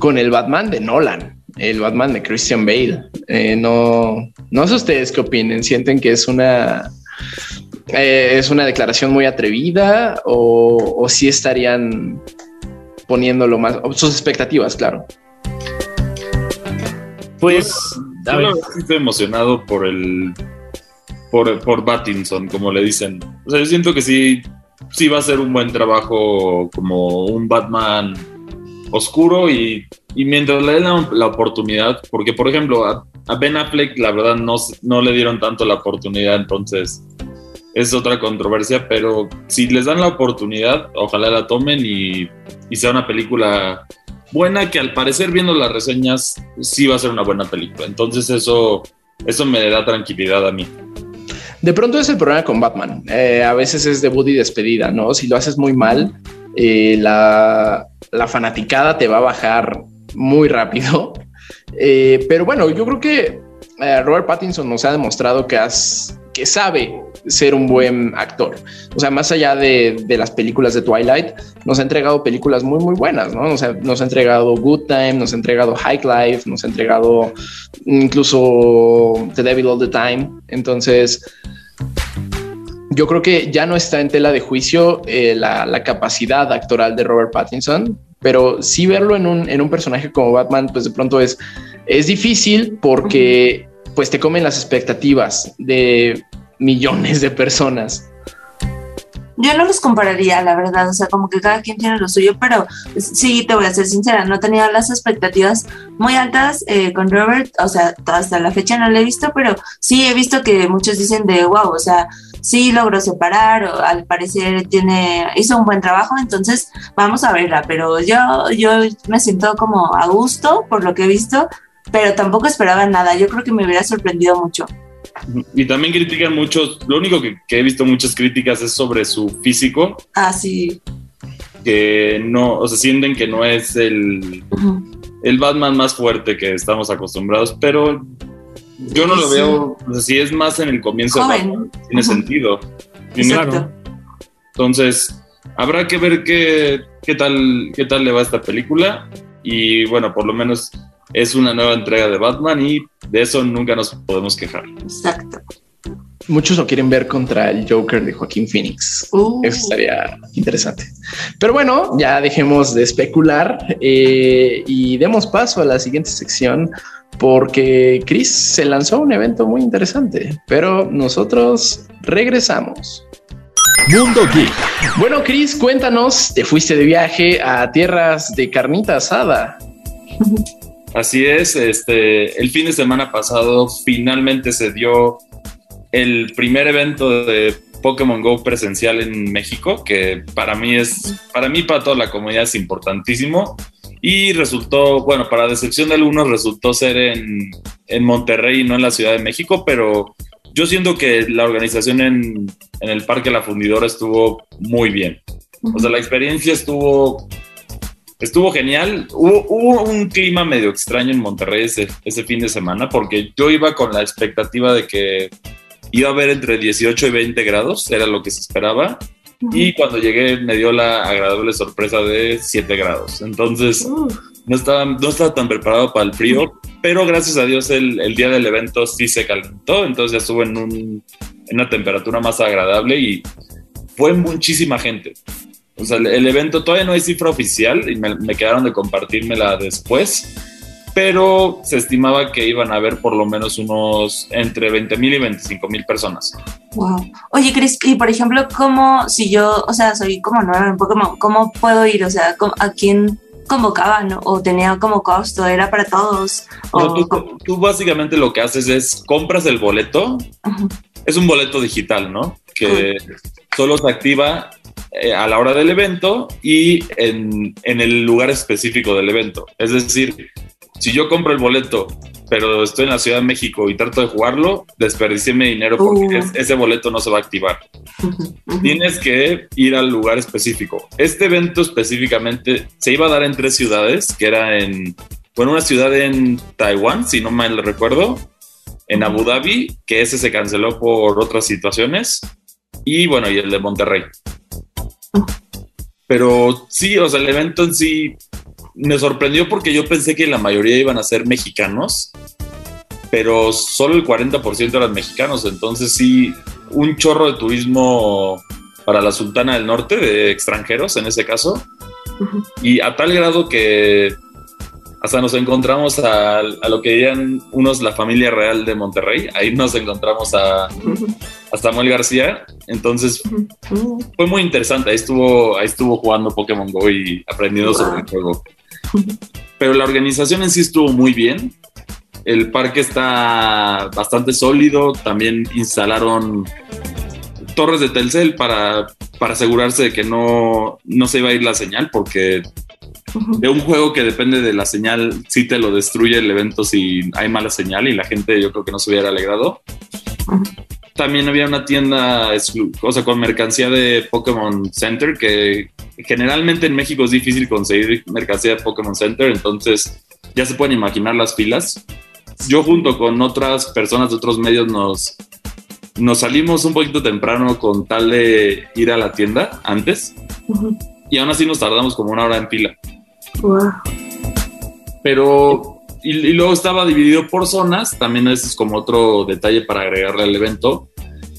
con el Batman de Nolan, el Batman de Christian Bale. Eh, no, no sé ustedes qué opinen. ¿Sienten que es una, eh, es una declaración muy atrevida o, o si estarían poniéndolo más, sus expectativas, claro? Pues, a Yo ver, sí estoy emocionado por el. Por, por Pattinson, como le dicen. O sea, yo siento que sí, sí va a ser un buen trabajo como un Batman oscuro y, y mientras le den la, la oportunidad, porque por ejemplo a, Ben Affleck la verdad no, no le dieron tanto la oportunidad, entonces es otra controversia, pero si les dan la oportunidad, ojalá la tomen y, y sea una película buena que al parecer viendo las reseñas sí va a ser una buena película. Entonces eso, eso me da tranquilidad a mí. De pronto es el problema con Batman. Eh, a veces es debut y despedida, ¿no? Si lo haces muy mal, eh, la, la fanaticada te va a bajar muy rápido. Eh, pero bueno, yo creo que eh, Robert Pattinson nos ha demostrado que, has, que sabe ser un buen actor. O sea, más allá de, de las películas de Twilight, nos ha entregado películas muy, muy buenas, ¿no? Nos ha, nos ha entregado Good Time, nos ha entregado High Life, nos ha entregado incluso The Devil All the Time. Entonces, yo creo que ya no está en tela de juicio eh, la, capacidad actoral de Robert Pattinson, pero sí verlo en un, en un personaje como Batman, pues de pronto es, es difícil porque pues te comen las expectativas de millones de personas. Yo no los compararía, la verdad, o sea, como que cada quien tiene lo suyo, pero sí, te voy a ser sincera, no tenía las expectativas muy altas eh, con Robert, o sea, hasta la fecha no lo he visto, pero sí he visto que muchos dicen de, wow, o sea, sí logró separar, o al parecer tiene, hizo un buen trabajo, entonces vamos a verla, pero yo, yo me siento como a gusto por lo que he visto, pero tampoco esperaba nada, yo creo que me hubiera sorprendido mucho. Y también critican mucho, lo único que, que he visto muchas críticas es sobre su físico, Ah, sí. que no, o sea, sienten que no es el, el Batman más fuerte que estamos acostumbrados, pero yo no lo Sí. veo, o sea, si es más en el comienzo Joven. Tiene sentido. Entonces, habrá que ver qué, qué, tal, qué tal le va esta película. Y bueno, por lo menos es una nueva entrega de Batman y de eso nunca nos podemos quejar. Exacto. Muchos lo quieren ver contra el Joker de Joaquín Phoenix. Uh, Eso estaría interesante. Pero bueno, ya dejemos de especular eh, y demos paso a la siguiente sección porque Chris se lanzó a un evento muy interesante, pero nosotros regresamos. Mundo Geek. Bueno, Chris, cuéntanos, te fuiste de viaje a tierras de carnita asada. Así es, este, el fin de semana pasado finalmente se dio el primer evento de Pokémon Go presencial en México, que para mí es, para mí, para toda la comunidad es importantísimo. Y resultó, bueno, para decepción de algunos, resultó ser en, en Monterrey y no en la Ciudad de México, pero yo siento que la organización en, en el Parque La Fundidora estuvo muy bien. O sea, la experiencia estuvo, estuvo genial. Hubo, hubo un clima medio extraño en Monterrey ese, ese fin de semana porque yo iba con la expectativa de que iba a haber entre 18 y 20 grados, era lo que se esperaba. Y cuando llegué me dio la agradable sorpresa de 7 grados. Entonces Uh, no estaba, no estaba tan preparado para el frío, pero gracias a Dios el, el día del evento sí se calentó, entonces ya estuvo en, un, en una temperatura más agradable y fue muchísima gente. O sea, el, el evento todavía no hay cifra oficial y me, me quedaron de compartírmela después, pero se estimaba que iban a haber por lo menos unos entre 20 mil y 25 mil personas. wow. Oye, Chris, y por ejemplo, ¿cómo, si yo, o sea, soy como nueva en Pokémon, ¿cómo puedo ir? O sea, ¿cómo- ¿a quién convocaban? ¿O tenía como costo? ¿Era para todos? No, tú, básicamente lo que haces es compras el boleto, Ajá. es un boleto digital, ¿no? Que solo se activa eh, a la hora del evento y en, en el lugar específico del evento. Es decir, si yo compro el boleto, pero estoy en la Ciudad de México y trato de jugarlo, desperdicié mi dinero porque Uh. es- ese boleto no se va a activar. Tienes que ir al lugar específico. Este evento específicamente se iba a dar en tres ciudades, que era en, bueno, una ciudad en Taiwán, si no mal recuerdo, en Abu Dhabi, que ese se canceló por otras situaciones, y bueno, y el de Monterrey. Pero sí, o sea, el evento en sí me sorprendió porque yo pensé que la mayoría iban a ser mexicanos, pero solo el 40% eran mexicanos, entonces sí, un chorro de turismo para la Sultana del Norte, de extranjeros en ese caso, y a tal grado que hasta nos encontramos a, a lo que dirían unos la familia real de Monterrey, ahí nos encontramos a, Samuel García, entonces fue muy interesante, ahí estuvo, ahí estuvo jugando Pokémon Go y aprendiendo Wow. sobre el juego. Pero la organización en sí estuvo muy bien. El parque está bastante sólido. También instalaron torres de Telcel para, para asegurarse de que no, no se iba a ir la señal, porque de un juego que depende de la señal, sí te lo destruye el evento si hay mala señal y la gente yo creo que no se hubiera alegrado. También había una tienda o sea, con mercancía de Pokémon Center que generalmente en México es difícil conseguir mercancía de Pokémon Center, entonces ya se pueden imaginar las filas. Yo junto con otras personas de otros medios nos, nos salimos un poquito temprano con tal de ir a la tienda antes y aún así nos tardamos como una hora en fila. Wow. Pero, y, y luego estaba dividido por zonas, también ese es como otro detalle para agregarle al evento.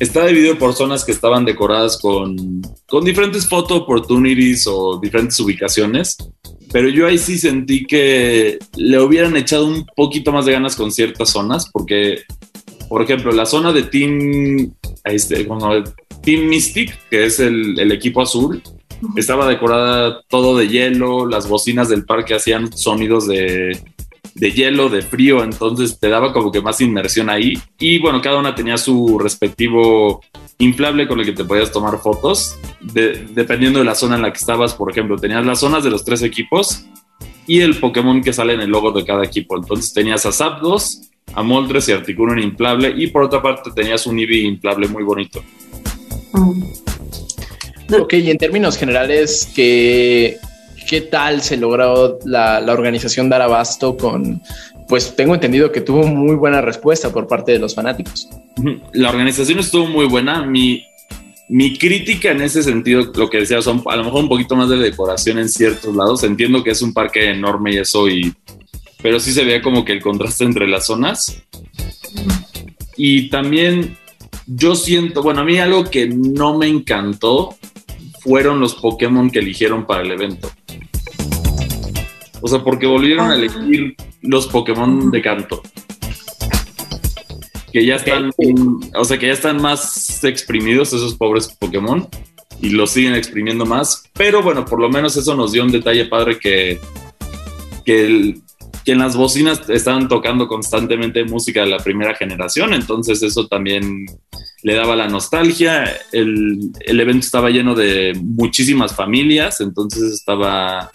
Está dividido por zonas que estaban decoradas con, con diferentes photo opportunities o diferentes ubicaciones, pero yo ahí sí sentí que le hubieran echado un poquito más de ganas con ciertas zonas, porque, por ejemplo, la zona de Team, este, como Team Mystic, que es el, el equipo azul, estaba decorada todo de hielo, las bocinas del parque hacían sonidos de, de hielo, de frío, entonces te daba como que más inmersión ahí. Y bueno, cada una tenía su respectivo inflable con el que te podías tomar fotos, de- dependiendo de la zona en la que estabas. Por ejemplo, tenías las zonas de los tres equipos y el Pokémon que sale en el logo de cada equipo. Entonces tenías a Zapdos, a Moltres y Articuno inflable, y por otra parte tenías un Eevee inflable muy bonito. Ujú. Ok, y en términos generales, ¿qué, qué tal se logró la, la organización dar abasto con, pues tengo entendido que tuvo muy buena respuesta por parte de los fanáticos. La organización estuvo muy buena. Mi, mi crítica en ese sentido, lo que decía, son a lo mejor un poquito más de decoración en ciertos lados. Entiendo que es un parque enorme y eso, y, pero sí se veía como que el contraste entre las zonas. Y también yo siento, bueno, a mí algo que no me encantó fueron los Pokémon que eligieron para el evento. O sea, porque volvieron a elegir los Pokémon de canto. Que ya están, o sea, que ya están más exprimidos esos pobres Pokémon y los siguen exprimiendo más. Pero bueno, por lo menos eso nos dio un detalle padre que, que, que en las bocinas estaban tocando constantemente música de la primera generación. Entonces eso también le daba la nostalgia. El, el evento estaba lleno de muchísimas familias, entonces estaba...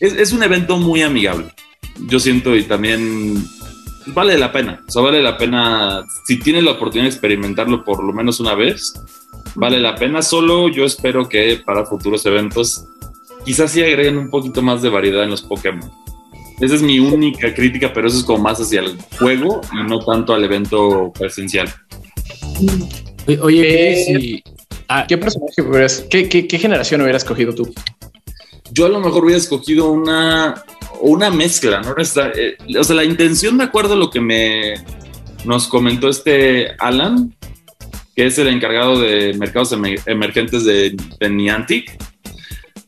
Es, es un evento muy amigable yo siento y también vale la pena. O sea, vale la pena, si tienes la oportunidad de experimentarlo por lo menos una vez, vale la pena. Solo yo espero que para futuros eventos quizás sí agreguen un poquito más de variedad en los Pokémon. Esa es mi única crítica, pero eso es como más hacia el juego y no tanto al evento presencial. Oye, eh, ah, ¿qué personaje hubieras, qué, qué, qué generación hubieras escogido tú? Yo a lo mejor hubiera escogido una una mezcla, ¿no? Eh, o sea, la intención, de acuerdo a lo que me nos comentó este Alan, que es el encargado de mercados emergentes de, Niantic,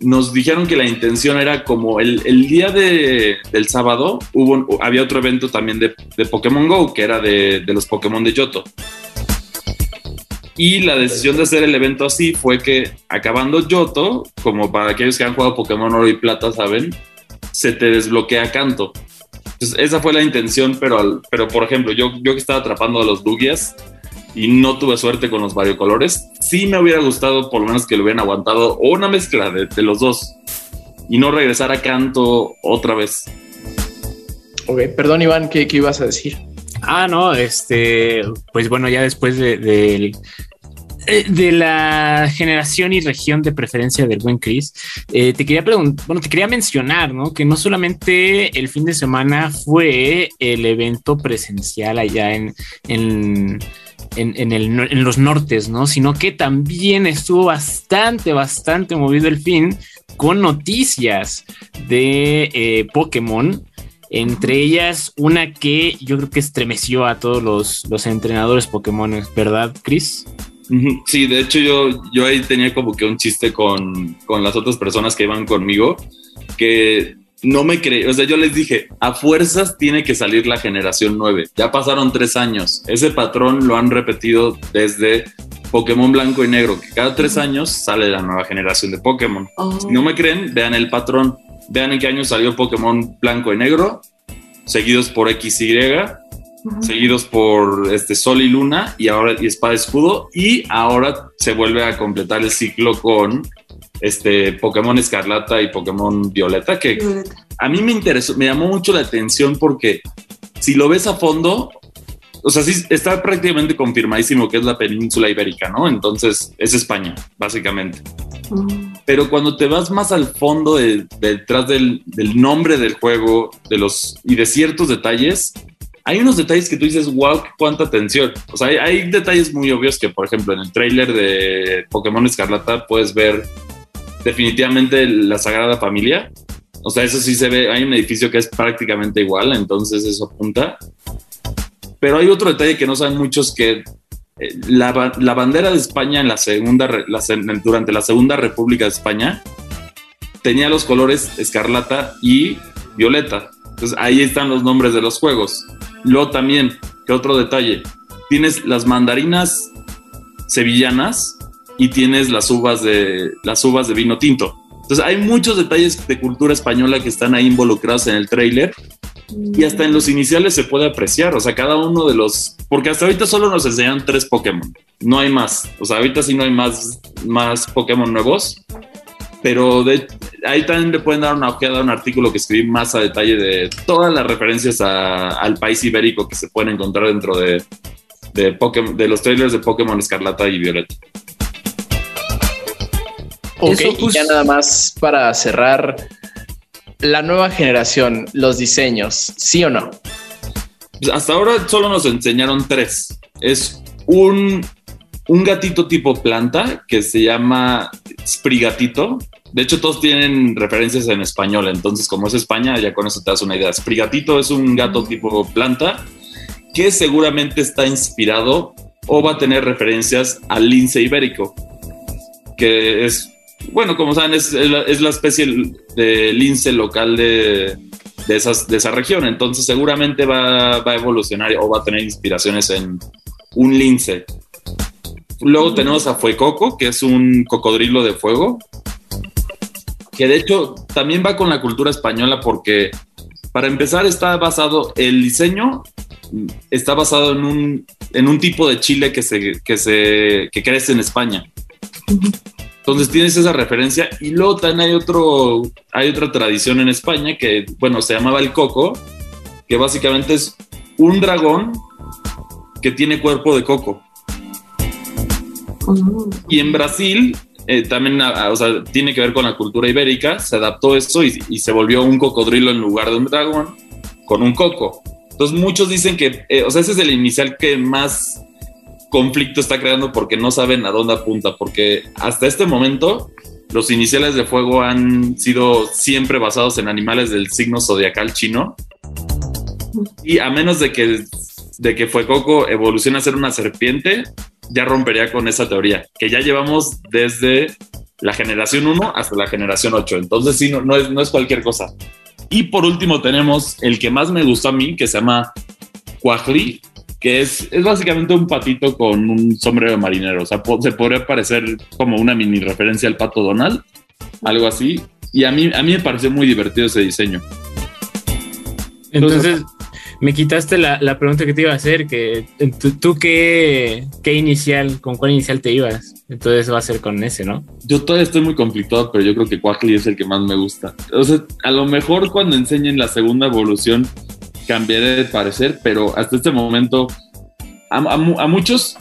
nos dijeron que la intención era como el, día de, del sábado hubo, había otro evento también de, de Pokémon Go, que era de, de los Pokémon de Yoto. Y la decisión de hacer el evento así fue que acabando Yoto, como para aquellos que han jugado Pokémon Oro y Plata saben, se te desbloquea canto. Entonces, esa fue la intención, pero, pero por ejemplo, yo, yo que estaba atrapando a los Dugias y no tuve suerte con los variocolores, sí me hubiera gustado por lo menos que lo hubieran aguantado o una mezcla de, de los dos y no regresar a canto otra vez. Ok, perdón Iván, ¿qué, qué ibas a decir? Ah, no, este, pues bueno, ya después del de, eh, de la generación y región de preferencia del buen Chris, eh, te quería bueno, te quería mencionar, ¿no? Que no solamente el fin de semana fue el evento presencial allá en, en, en, el, en los nortes, ¿no? Sino que también estuvo bastante, bastante movido el fin con noticias de eh, Pokémon entre ellas una que yo creo que estremeció a todos los, los entrenadores Pokémon, ¿verdad, Chris? Sí, de hecho yo, yo ahí tenía como que un chiste con, con las otras personas que iban conmigo, que no me creí, o sea, yo les dije, a fuerzas tiene que salir la generación 9. Ya pasaron tres años. Ese patrón lo han repetido desde Pokémon blanco y negro, que cada tres años sale la nueva generación de Pokémon. Oh. Si no me creen, vean el patrón. Vean en qué año salió Pokémon blanco y negro, seguidos por XY, seguidos por este Sol y Luna y ahora y Espada Escudo y ahora se vuelve a completar el ciclo con este Pokémon Escarlata y Pokémon Violeta que a mí me interesó, me llamó mucho la atención porque si lo ves a fondo, o sea, sí está prácticamente confirmadísimo que es la península ibérica, ¿no? Entonces es España, básicamente. Pero cuando te vas más al fondo detrás del, del, nombre del juego de los, y de ciertos detalles, hay unos detalles que tú dices, wow, cuánta atención. O sea, hay, detalles muy obvios que, por ejemplo, en el tráiler de Pokémon Escarlata puedes ver definitivamente la Sagrada Familia. O sea, eso sí se ve, hay un edificio que es prácticamente igual, entonces eso apunta. Pero hay otro detalle que no saben muchos que eh, la, bandera de España en la segunda, durante la Segunda República de España tenía los colores escarlata y violeta. Entonces ahí están los nombres de los juegos. Luego también, que otro detalle, tienes las mandarinas sevillanas y tienes las uvas de las uvas de vino tinto. Entonces hay muchos detalles de cultura española que están ahí involucrados en el tráiler y hasta en los iniciales se puede apreciar, o sea, cada uno de los, porque hasta ahorita solo nos enseñan tres Pokémon, no hay más, o sea, ahorita sí no hay más, más Pokémon nuevos, pero de, ahí también le pueden dar una ojeada a un artículo que escribí más a detalle de todas las referencias al país ibérico que se pueden encontrar dentro de, de, de los trailers de Pokémon Escarlata y Violeta. Ok, Eso, y pues- ya nada más para cerrar la nueva generación, los diseños, ¿sí o no? Pues hasta ahora solo nos enseñaron tres. Es un, un gatito tipo planta que se llama Sprigatito. De hecho, todos tienen referencias en español. Entonces, como es España, ya con eso te das una idea. Sprigatito es un gato tipo planta que seguramente está inspirado o va a tener referencias al lince ibérico, que es, bueno, como saben, es, es la, es la especie de lince local de, de, esas, de esa región. Entonces seguramente va, va, a evolucionar o va a tener inspiraciones en un lince. Luego tenemos a Fuecoco, que es un cocodrilo de fuego, que de hecho también va con la cultura española porque para empezar está basado, el diseño está basado en un, en un tipo de chile que, se, que, se, que crece en España. Entonces tienes esa referencia y luego también hay, otro, hay otra tradición en España que, bueno, se llamaba el coco, que básicamente es un dragón que tiene cuerpo de coco. Y en Brasil eh, también, o sea, tiene que ver con la cultura ibérica, se adaptó eso y, y, se volvió un cocodrilo en lugar de un dragón con un coco. Entonces muchos dicen que, eh, o sea, ese es el inicial que más conflicto está creando porque no saben a dónde apunta, porque hasta este momento los iniciales de fuego han sido siempre basados en animales del signo zodiacal chino. Y a menos de que, de que Fuecoco evolucione a ser una serpiente, ya rompería con esa teoría, que ya llevamos desde la generación 1 hasta la generación 8. Entonces sí, no, no, es, no es cualquier cosa. Y por último tenemos el que más me gustó a mí, que se llama Cuajli, que es, es básicamente un patito con un sombrero de marinero. O sea, se podría parecer como una mini referencia al pato Donald, algo así. Y a mí, a mí me pareció muy divertido ese diseño. Entonces, me quitaste la, la, pregunta que te iba a hacer, que tú, tú qué, qué, inicial, con cuál inicial te ibas. Entonces va a ser con ese, ¿no? Yo todavía estoy muy conflictuado, pero yo creo que Quackly es el que más me gusta. O sea, a lo mejor cuando enseñen la segunda evolución cambiaré de parecer, pero hasta este momento a, a, a muchos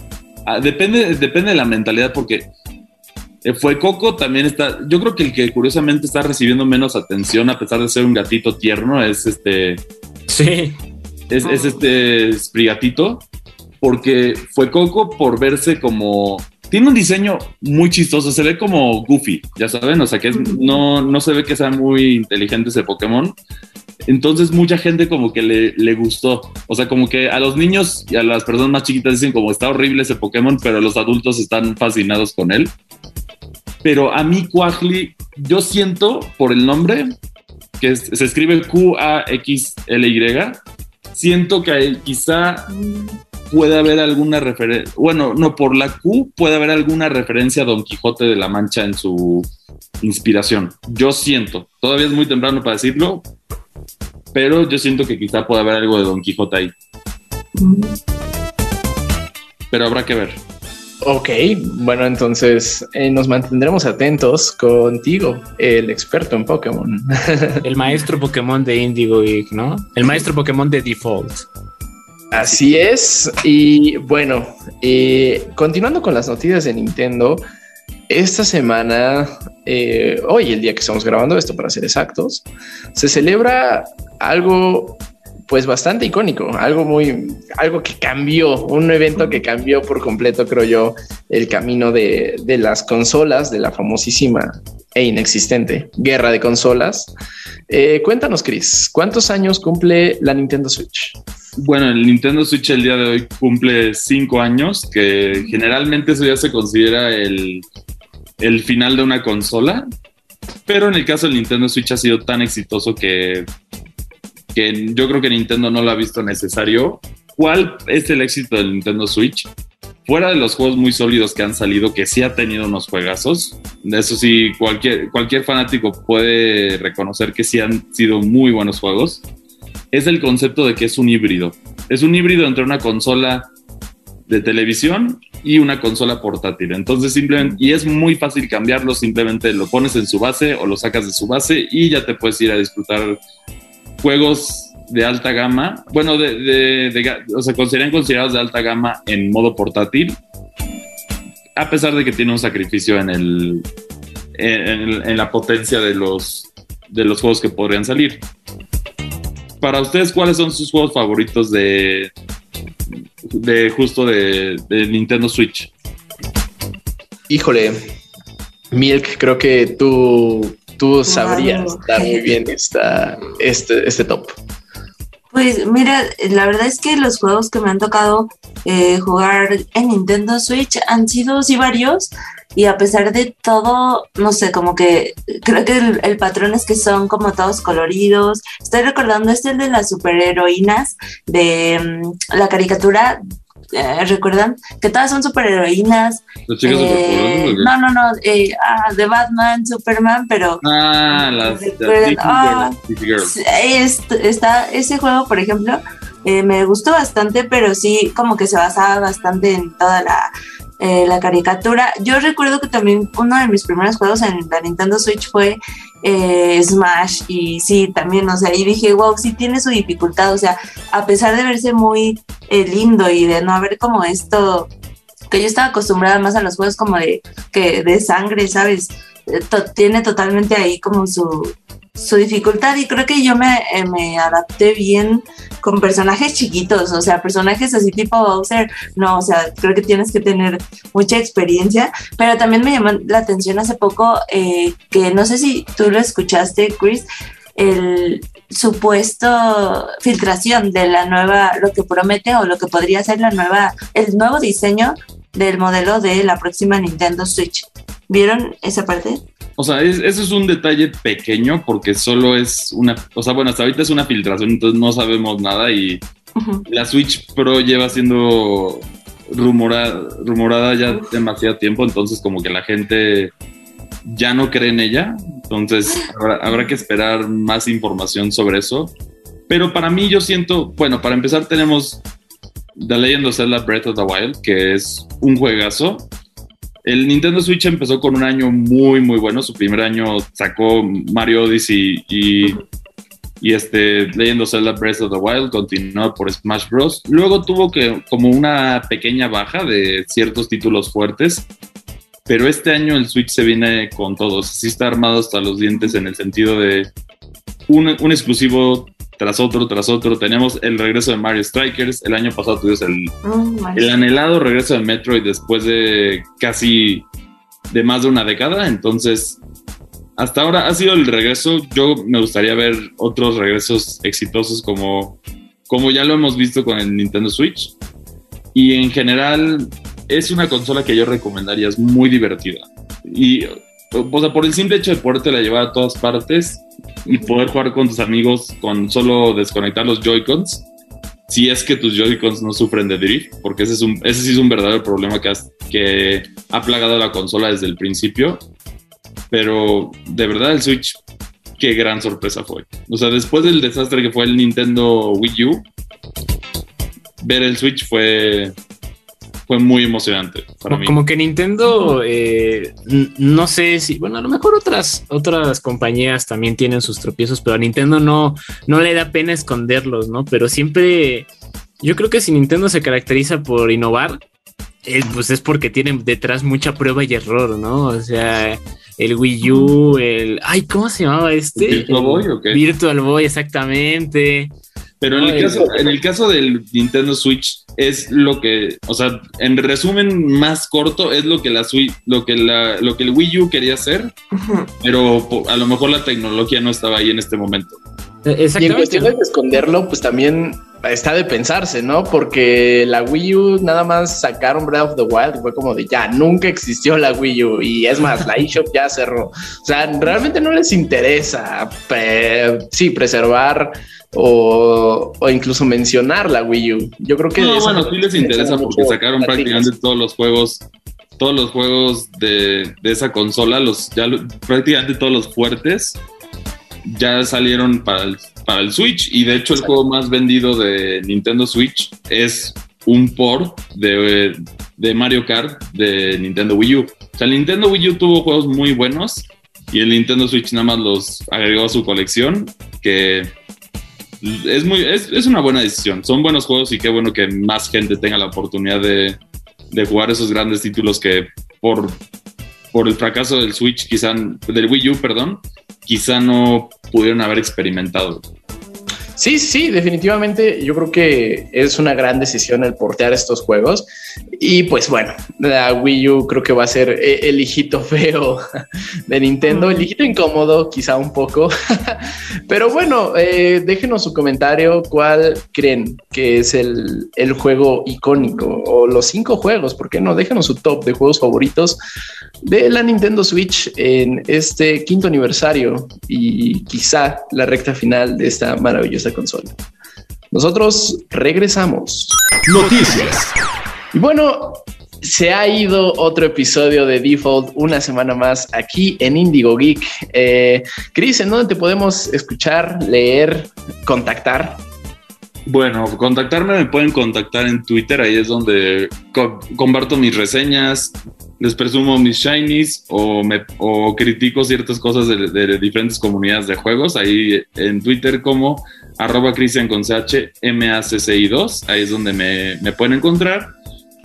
a, depende, depende de la mentalidad porque fue Coco también está, yo creo que el que curiosamente está recibiendo menos atención a pesar de ser un gatito tierno es este sí es, es este Sprigatito porque fue Coco por verse como tiene un diseño muy chistoso, se ve como Goofy, ya saben, o sea que es, no, no se ve que sea muy inteligente ese Pokémon, entonces mucha gente como que le, le, gustó. O sea, como que a los niños y a las personas más chiquitas dicen como está horrible ese Pokémon, pero los adultos están fascinados con él. Pero a mí Quaxly, yo siento por el nombre, que es, se escribe Q-A-X-L-Y, siento que quizá puede haber alguna referencia, bueno, no, por la Q puede haber alguna referencia a Don Quijote de la Mancha en su inspiración. Yo siento, todavía es muy temprano para decirlo, pero yo siento que quizá pueda haber algo de Don Quijote ahí. Pero habrá que ver. Ok, bueno, entonces eh, nos mantendremos atentos contigo, el experto en Pokémon. el maestro Pokémon de Indigo Geek, ¿no? El maestro Pokémon de Default. Así es, y bueno, eh, continuando con las noticias de Nintendo, esta semana, eh, hoy, el día que estamos grabando esto, para ser exactos, se celebra algo pues bastante icónico, algo muy, algo que cambió, un evento que cambió por completo, creo yo, el camino de, de las consolas, de la famosísima e inexistente guerra de consolas. Eh, cuéntanos, Chris, ¿cuántos años cumple la Nintendo Switch? Bueno, el Nintendo Switch el día de hoy cumple cinco años, que generalmente eso ya se considera el, el final de una consola, pero en el caso del Nintendo Switch ha sido tan exitoso que que yo creo que Nintendo no lo ha visto necesario. ¿Cuál es el éxito del Nintendo Switch? Fuera de los juegos muy sólidos que han salido, que sí ha tenido unos juegazos, eso sí, cualquier, cualquier fanático puede reconocer que sí han sido muy buenos juegos, es el concepto de que es un híbrido. Es un híbrido entre una consola de televisión y una consola portátil. Entonces, simplemente, y es muy fácil cambiarlo, simplemente lo pones en su base o lo sacas de su base y ya te puedes ir a disfrutar juegos de alta gama, bueno, de, de, o sea, serían considerados de alta gama en modo portátil, a pesar de que tiene un sacrificio en el, en, en la potencia de los, de los juegos que podrían salir. Para ustedes, ¿cuáles son sus juegos favoritos de, de justo de, de Nintendo Switch? Híjole, Milk, creo que tú, tú sabrías dar muy bien esta, este, este top. Pues mira, la verdad es que los juegos que me han tocado eh, jugar en Nintendo Switch han sido sí varios y a pesar de todo, no sé, como que creo que el, el patrón es que son como todos coloridos. Estoy recordando este el de las superheroínas de mm, la caricatura eh, recuerdan que todas son superheroínas. ¿Los chicos Eh, no, no, no, eh, ah, de Batman, Superman, pero Ah, las, las Recuerdan- ah, Girls, está ese juego, por ejemplo, eh, me gustó bastante, pero sí como que se basaba bastante en toda la, eh, la caricatura. Yo recuerdo que también uno de mis primeros juegos en la Nintendo Switch fue eh, Smash y sí, también, o sea, y dije, wow, sí tiene su dificultad, o sea, a pesar de verse muy eh, lindo y de no haber como esto que yo estaba acostumbrada más a los juegos como de que de sangre, ¿sabes? Tiene totalmente ahí como su, su dificultad y creo que yo me, eh, me adapté bien con personajes chiquitos, o sea, personajes así tipo Bowser, no, o sea, creo que tienes que tener mucha experiencia, pero también me llamó la atención hace poco eh, que no sé si tú lo escuchaste, Chris, el supuesto filtración de la nueva, lo que promete o lo que podría ser la nueva, el nuevo diseño del modelo de la próxima Nintendo Switch. ¿Vieron esa parte? O sea, es- eso es un detalle pequeño porque solo es una, o sea, bueno, hasta ahorita es una filtración, entonces no sabemos nada y Ujú. la Switch Pro lleva siendo rumorada, rumorada ya demasiado tiempo, entonces como que la gente ya no cree en ella, entonces habrá, habrá que esperar más información sobre eso. Pero para mí yo siento, bueno, para empezar tenemos The Legend of Zelda Breath of the Wild, que es un juegazo. El Nintendo Switch empezó con un año muy, muy bueno. Su primer año sacó Mario Odyssey y, y este Legend of Zelda Breath of the Wild, continuó por Smash Bros. Luego tuvo que como una pequeña baja de ciertos títulos fuertes, pero este año el Switch se viene con todos. Sí está armado hasta los dientes en el sentido de un, un exclusivo tras otro, tras otro. Tenemos el regreso de Mario Strikers. El año pasado tuvimos el Mario. el anhelado regreso de Metroid después de casi de más de una década. Entonces, hasta ahora ha sido el regreso. Yo me gustaría ver otros regresos exitosos como, como ya lo hemos visto con el Nintendo Switch. Y en general es una consola que yo recomendaría, es muy divertida. Y, o sea, por el simple hecho de podértela llevar a todas partes y poder jugar con tus amigos con solo desconectar los Joy-Cons, si es que tus Joy-Cons no sufren de drift, porque ese, es un, ese sí es un verdadero problema que, has- que ha plagado la consola desde el principio. Pero de verdad el Switch, qué gran sorpresa fue. O sea, después del desastre que fue el Nintendo Wii U, ver el Switch fue, fue muy emocionante para Como, mí. como que Nintendo, eh, no sé si, bueno, a lo mejor otras, otras compañías también tienen sus tropiezos, pero a Nintendo no, no le da pena esconderlos, ¿no? Pero siempre, yo creo que si Nintendo se caracteriza por innovar, eh, pues es porque tienen detrás mucha prueba y error, ¿no? O sea, el Wii U, el, ay, ¿cómo se llamaba este? ¿Virtual Boy o qué? Virtual Boy, exactamente. Pero en el, Ay, caso, en el caso del Nintendo Switch es lo que, o sea, en resumen más corto es lo que la Switch, lo que la, lo que el Wii U quería hacer, pero a lo mejor la tecnología no estaba ahí en este momento. Eh, Y en cuestiones de esconderlo, pues también está de pensarse, ¿no? Porque la Wii U nada más sacaron Breath of the Wild y fue como de ya, nunca existió la Wii U y es más, la eShop ya cerró. O sea, realmente no les interesa, pre- sí, preservar o, o incluso mencionar la Wii U. Yo creo que No, bueno, no sí les interesa porque sacaron prácticamente todos los juegos, todos los juegos de, de esa consola, los ya prácticamente todos los fuertes ya salieron para el, para el Switch y de hecho el juego más vendido de Nintendo Switch es un port de, de Mario Kart de Nintendo Wii U. O sea, el Nintendo Wii U tuvo juegos muy buenos y el Nintendo Switch nada más los agregó a su colección, que es, muy, es, es una buena decisión. Son buenos juegos y qué bueno que más gente tenga la oportunidad de, de jugar esos grandes títulos que por por el fracaso del Switch, quizá, del Wii U, perdón, quizá no pudieron haber experimentado. Sí, sí, definitivamente yo creo que es una gran decisión el portear estos juegos. Y pues bueno, la Wii U creo que va a ser eh, el hijito feo de Nintendo, el hijito incómodo quizá un poco. Pero bueno, eh, déjenos su comentario cuál creen que es el, el juego icónico o los cinco juegos, ¿por qué no? Déjenos su top de juegos favoritos de la Nintendo Switch en este quinto aniversario y quizá la recta final de esta maravillosa consola. Nosotros regresamos. Noticias. Y bueno, se ha ido otro episodio de Default una semana más aquí en Indigo Geek. Eh, Chris, ¿en dónde te podemos escuchar, leer, contactar? Bueno, contactarme me pueden contactar en Twitter, ahí es donde comparto mis reseñas, les presumo mis shinies o, me, critico ciertas cosas de, de diferentes comunidades de juegos, ahí en Twitter como arroba Cristian con CH, MACCI2, ahí es donde me, me, pueden encontrar.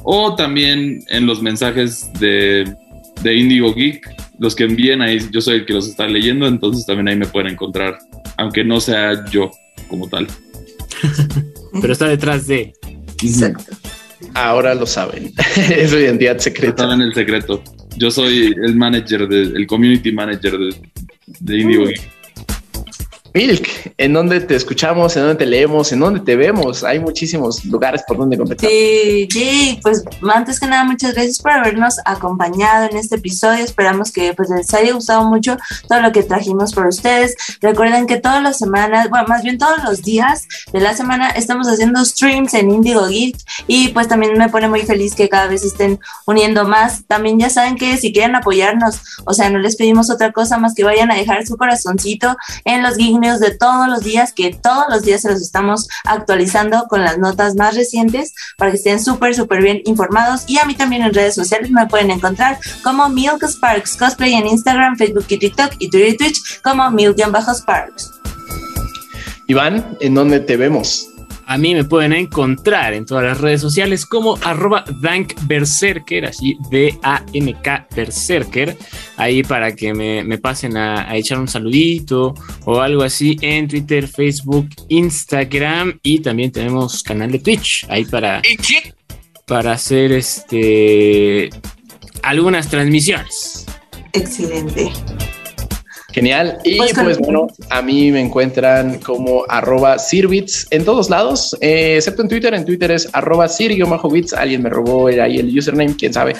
O también en los mensajes de, de Indigo Geek, los que envíen ahí, yo soy el que los está leyendo, entonces también ahí me pueden encontrar, aunque no sea yo como tal. Pero está detrás de. Exacto. Ahora lo saben. es su identidad secreta. Saben el secreto. Yo soy el manager, de, el community manager de, de Indigo Geek. Milk, ¿en dónde te escuchamos? ¿En dónde te leemos? ¿En dónde te vemos? Hay muchísimos lugares por donde competir. Sí, sí, pues antes que nada, muchas gracias por habernos acompañado en este episodio. Esperamos que pues, les haya gustado mucho todo lo que trajimos por ustedes. Recuerden que todas las semanas, bueno, más bien todos los días de la semana estamos haciendo streams en Indigo Geek y pues también me pone muy feliz que cada vez estén uniendo más. También ya saben que si quieren apoyarnos, o sea, no les pedimos otra cosa más que vayan a dejar su corazoncito en los Geek de todos los días, que todos los días se los estamos actualizando con las notas más recientes para que estén súper, súper bien informados. Y a mí también en redes sociales me pueden encontrar como Milk Sparks Cosplay en Instagram, Facebook y TikTok y Twitter y Twitch como Milk-Sparks. Iván, ¿en dónde te vemos? A mí me pueden encontrar en todas las redes sociales como arroba Dank Berserker, así D-A-N-K Berserker, ahí para que me, pasen a, echar un saludito o algo así en Twitter, Facebook, Instagram y también tenemos canal de Twitch ahí para, para hacer este algunas transmisiones. Excelente. Genial. Y pues, pues bueno, a mí me encuentran como arroba Sirbits en todos lados, eh, excepto en Twitter. En Twitter es arroba Sir-Bits. Alguien me robó ahí el username, quién sabe.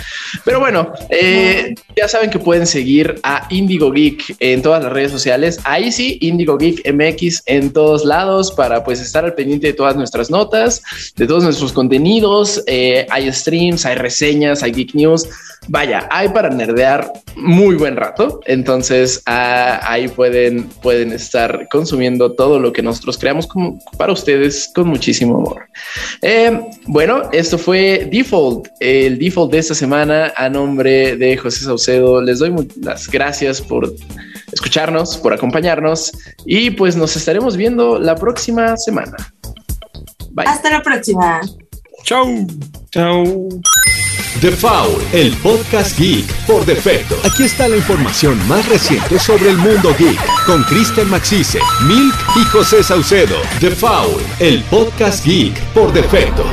Pero bueno, eh, ya saben que pueden seguir a Indigo Geek en todas las redes sociales. Ahí sí, Indigo Geek MX en todos lados para pues estar al pendiente de todas nuestras notas, de todos nuestros contenidos. Eh, hay streams, hay reseñas, hay Geek News. Vaya, hay para nerdear muy buen rato. Entonces, a ahí pueden, pueden estar consumiendo todo lo que nosotros creamos como para ustedes con muchísimo amor. Eh, bueno, esto fue Default, el Default de esta semana a nombre de José Saucedo. Les doy las gracias por escucharnos, por acompañarnos y pues nos estaremos viendo la próxima semana. Bye. Hasta la próxima. Chau. Chau. The Foul, el podcast geek por defecto. Aquí está la información más reciente sobre el mundo geek con Kristen Maxise, Milk y José Saucedo. The Foul, el podcast geek por defecto.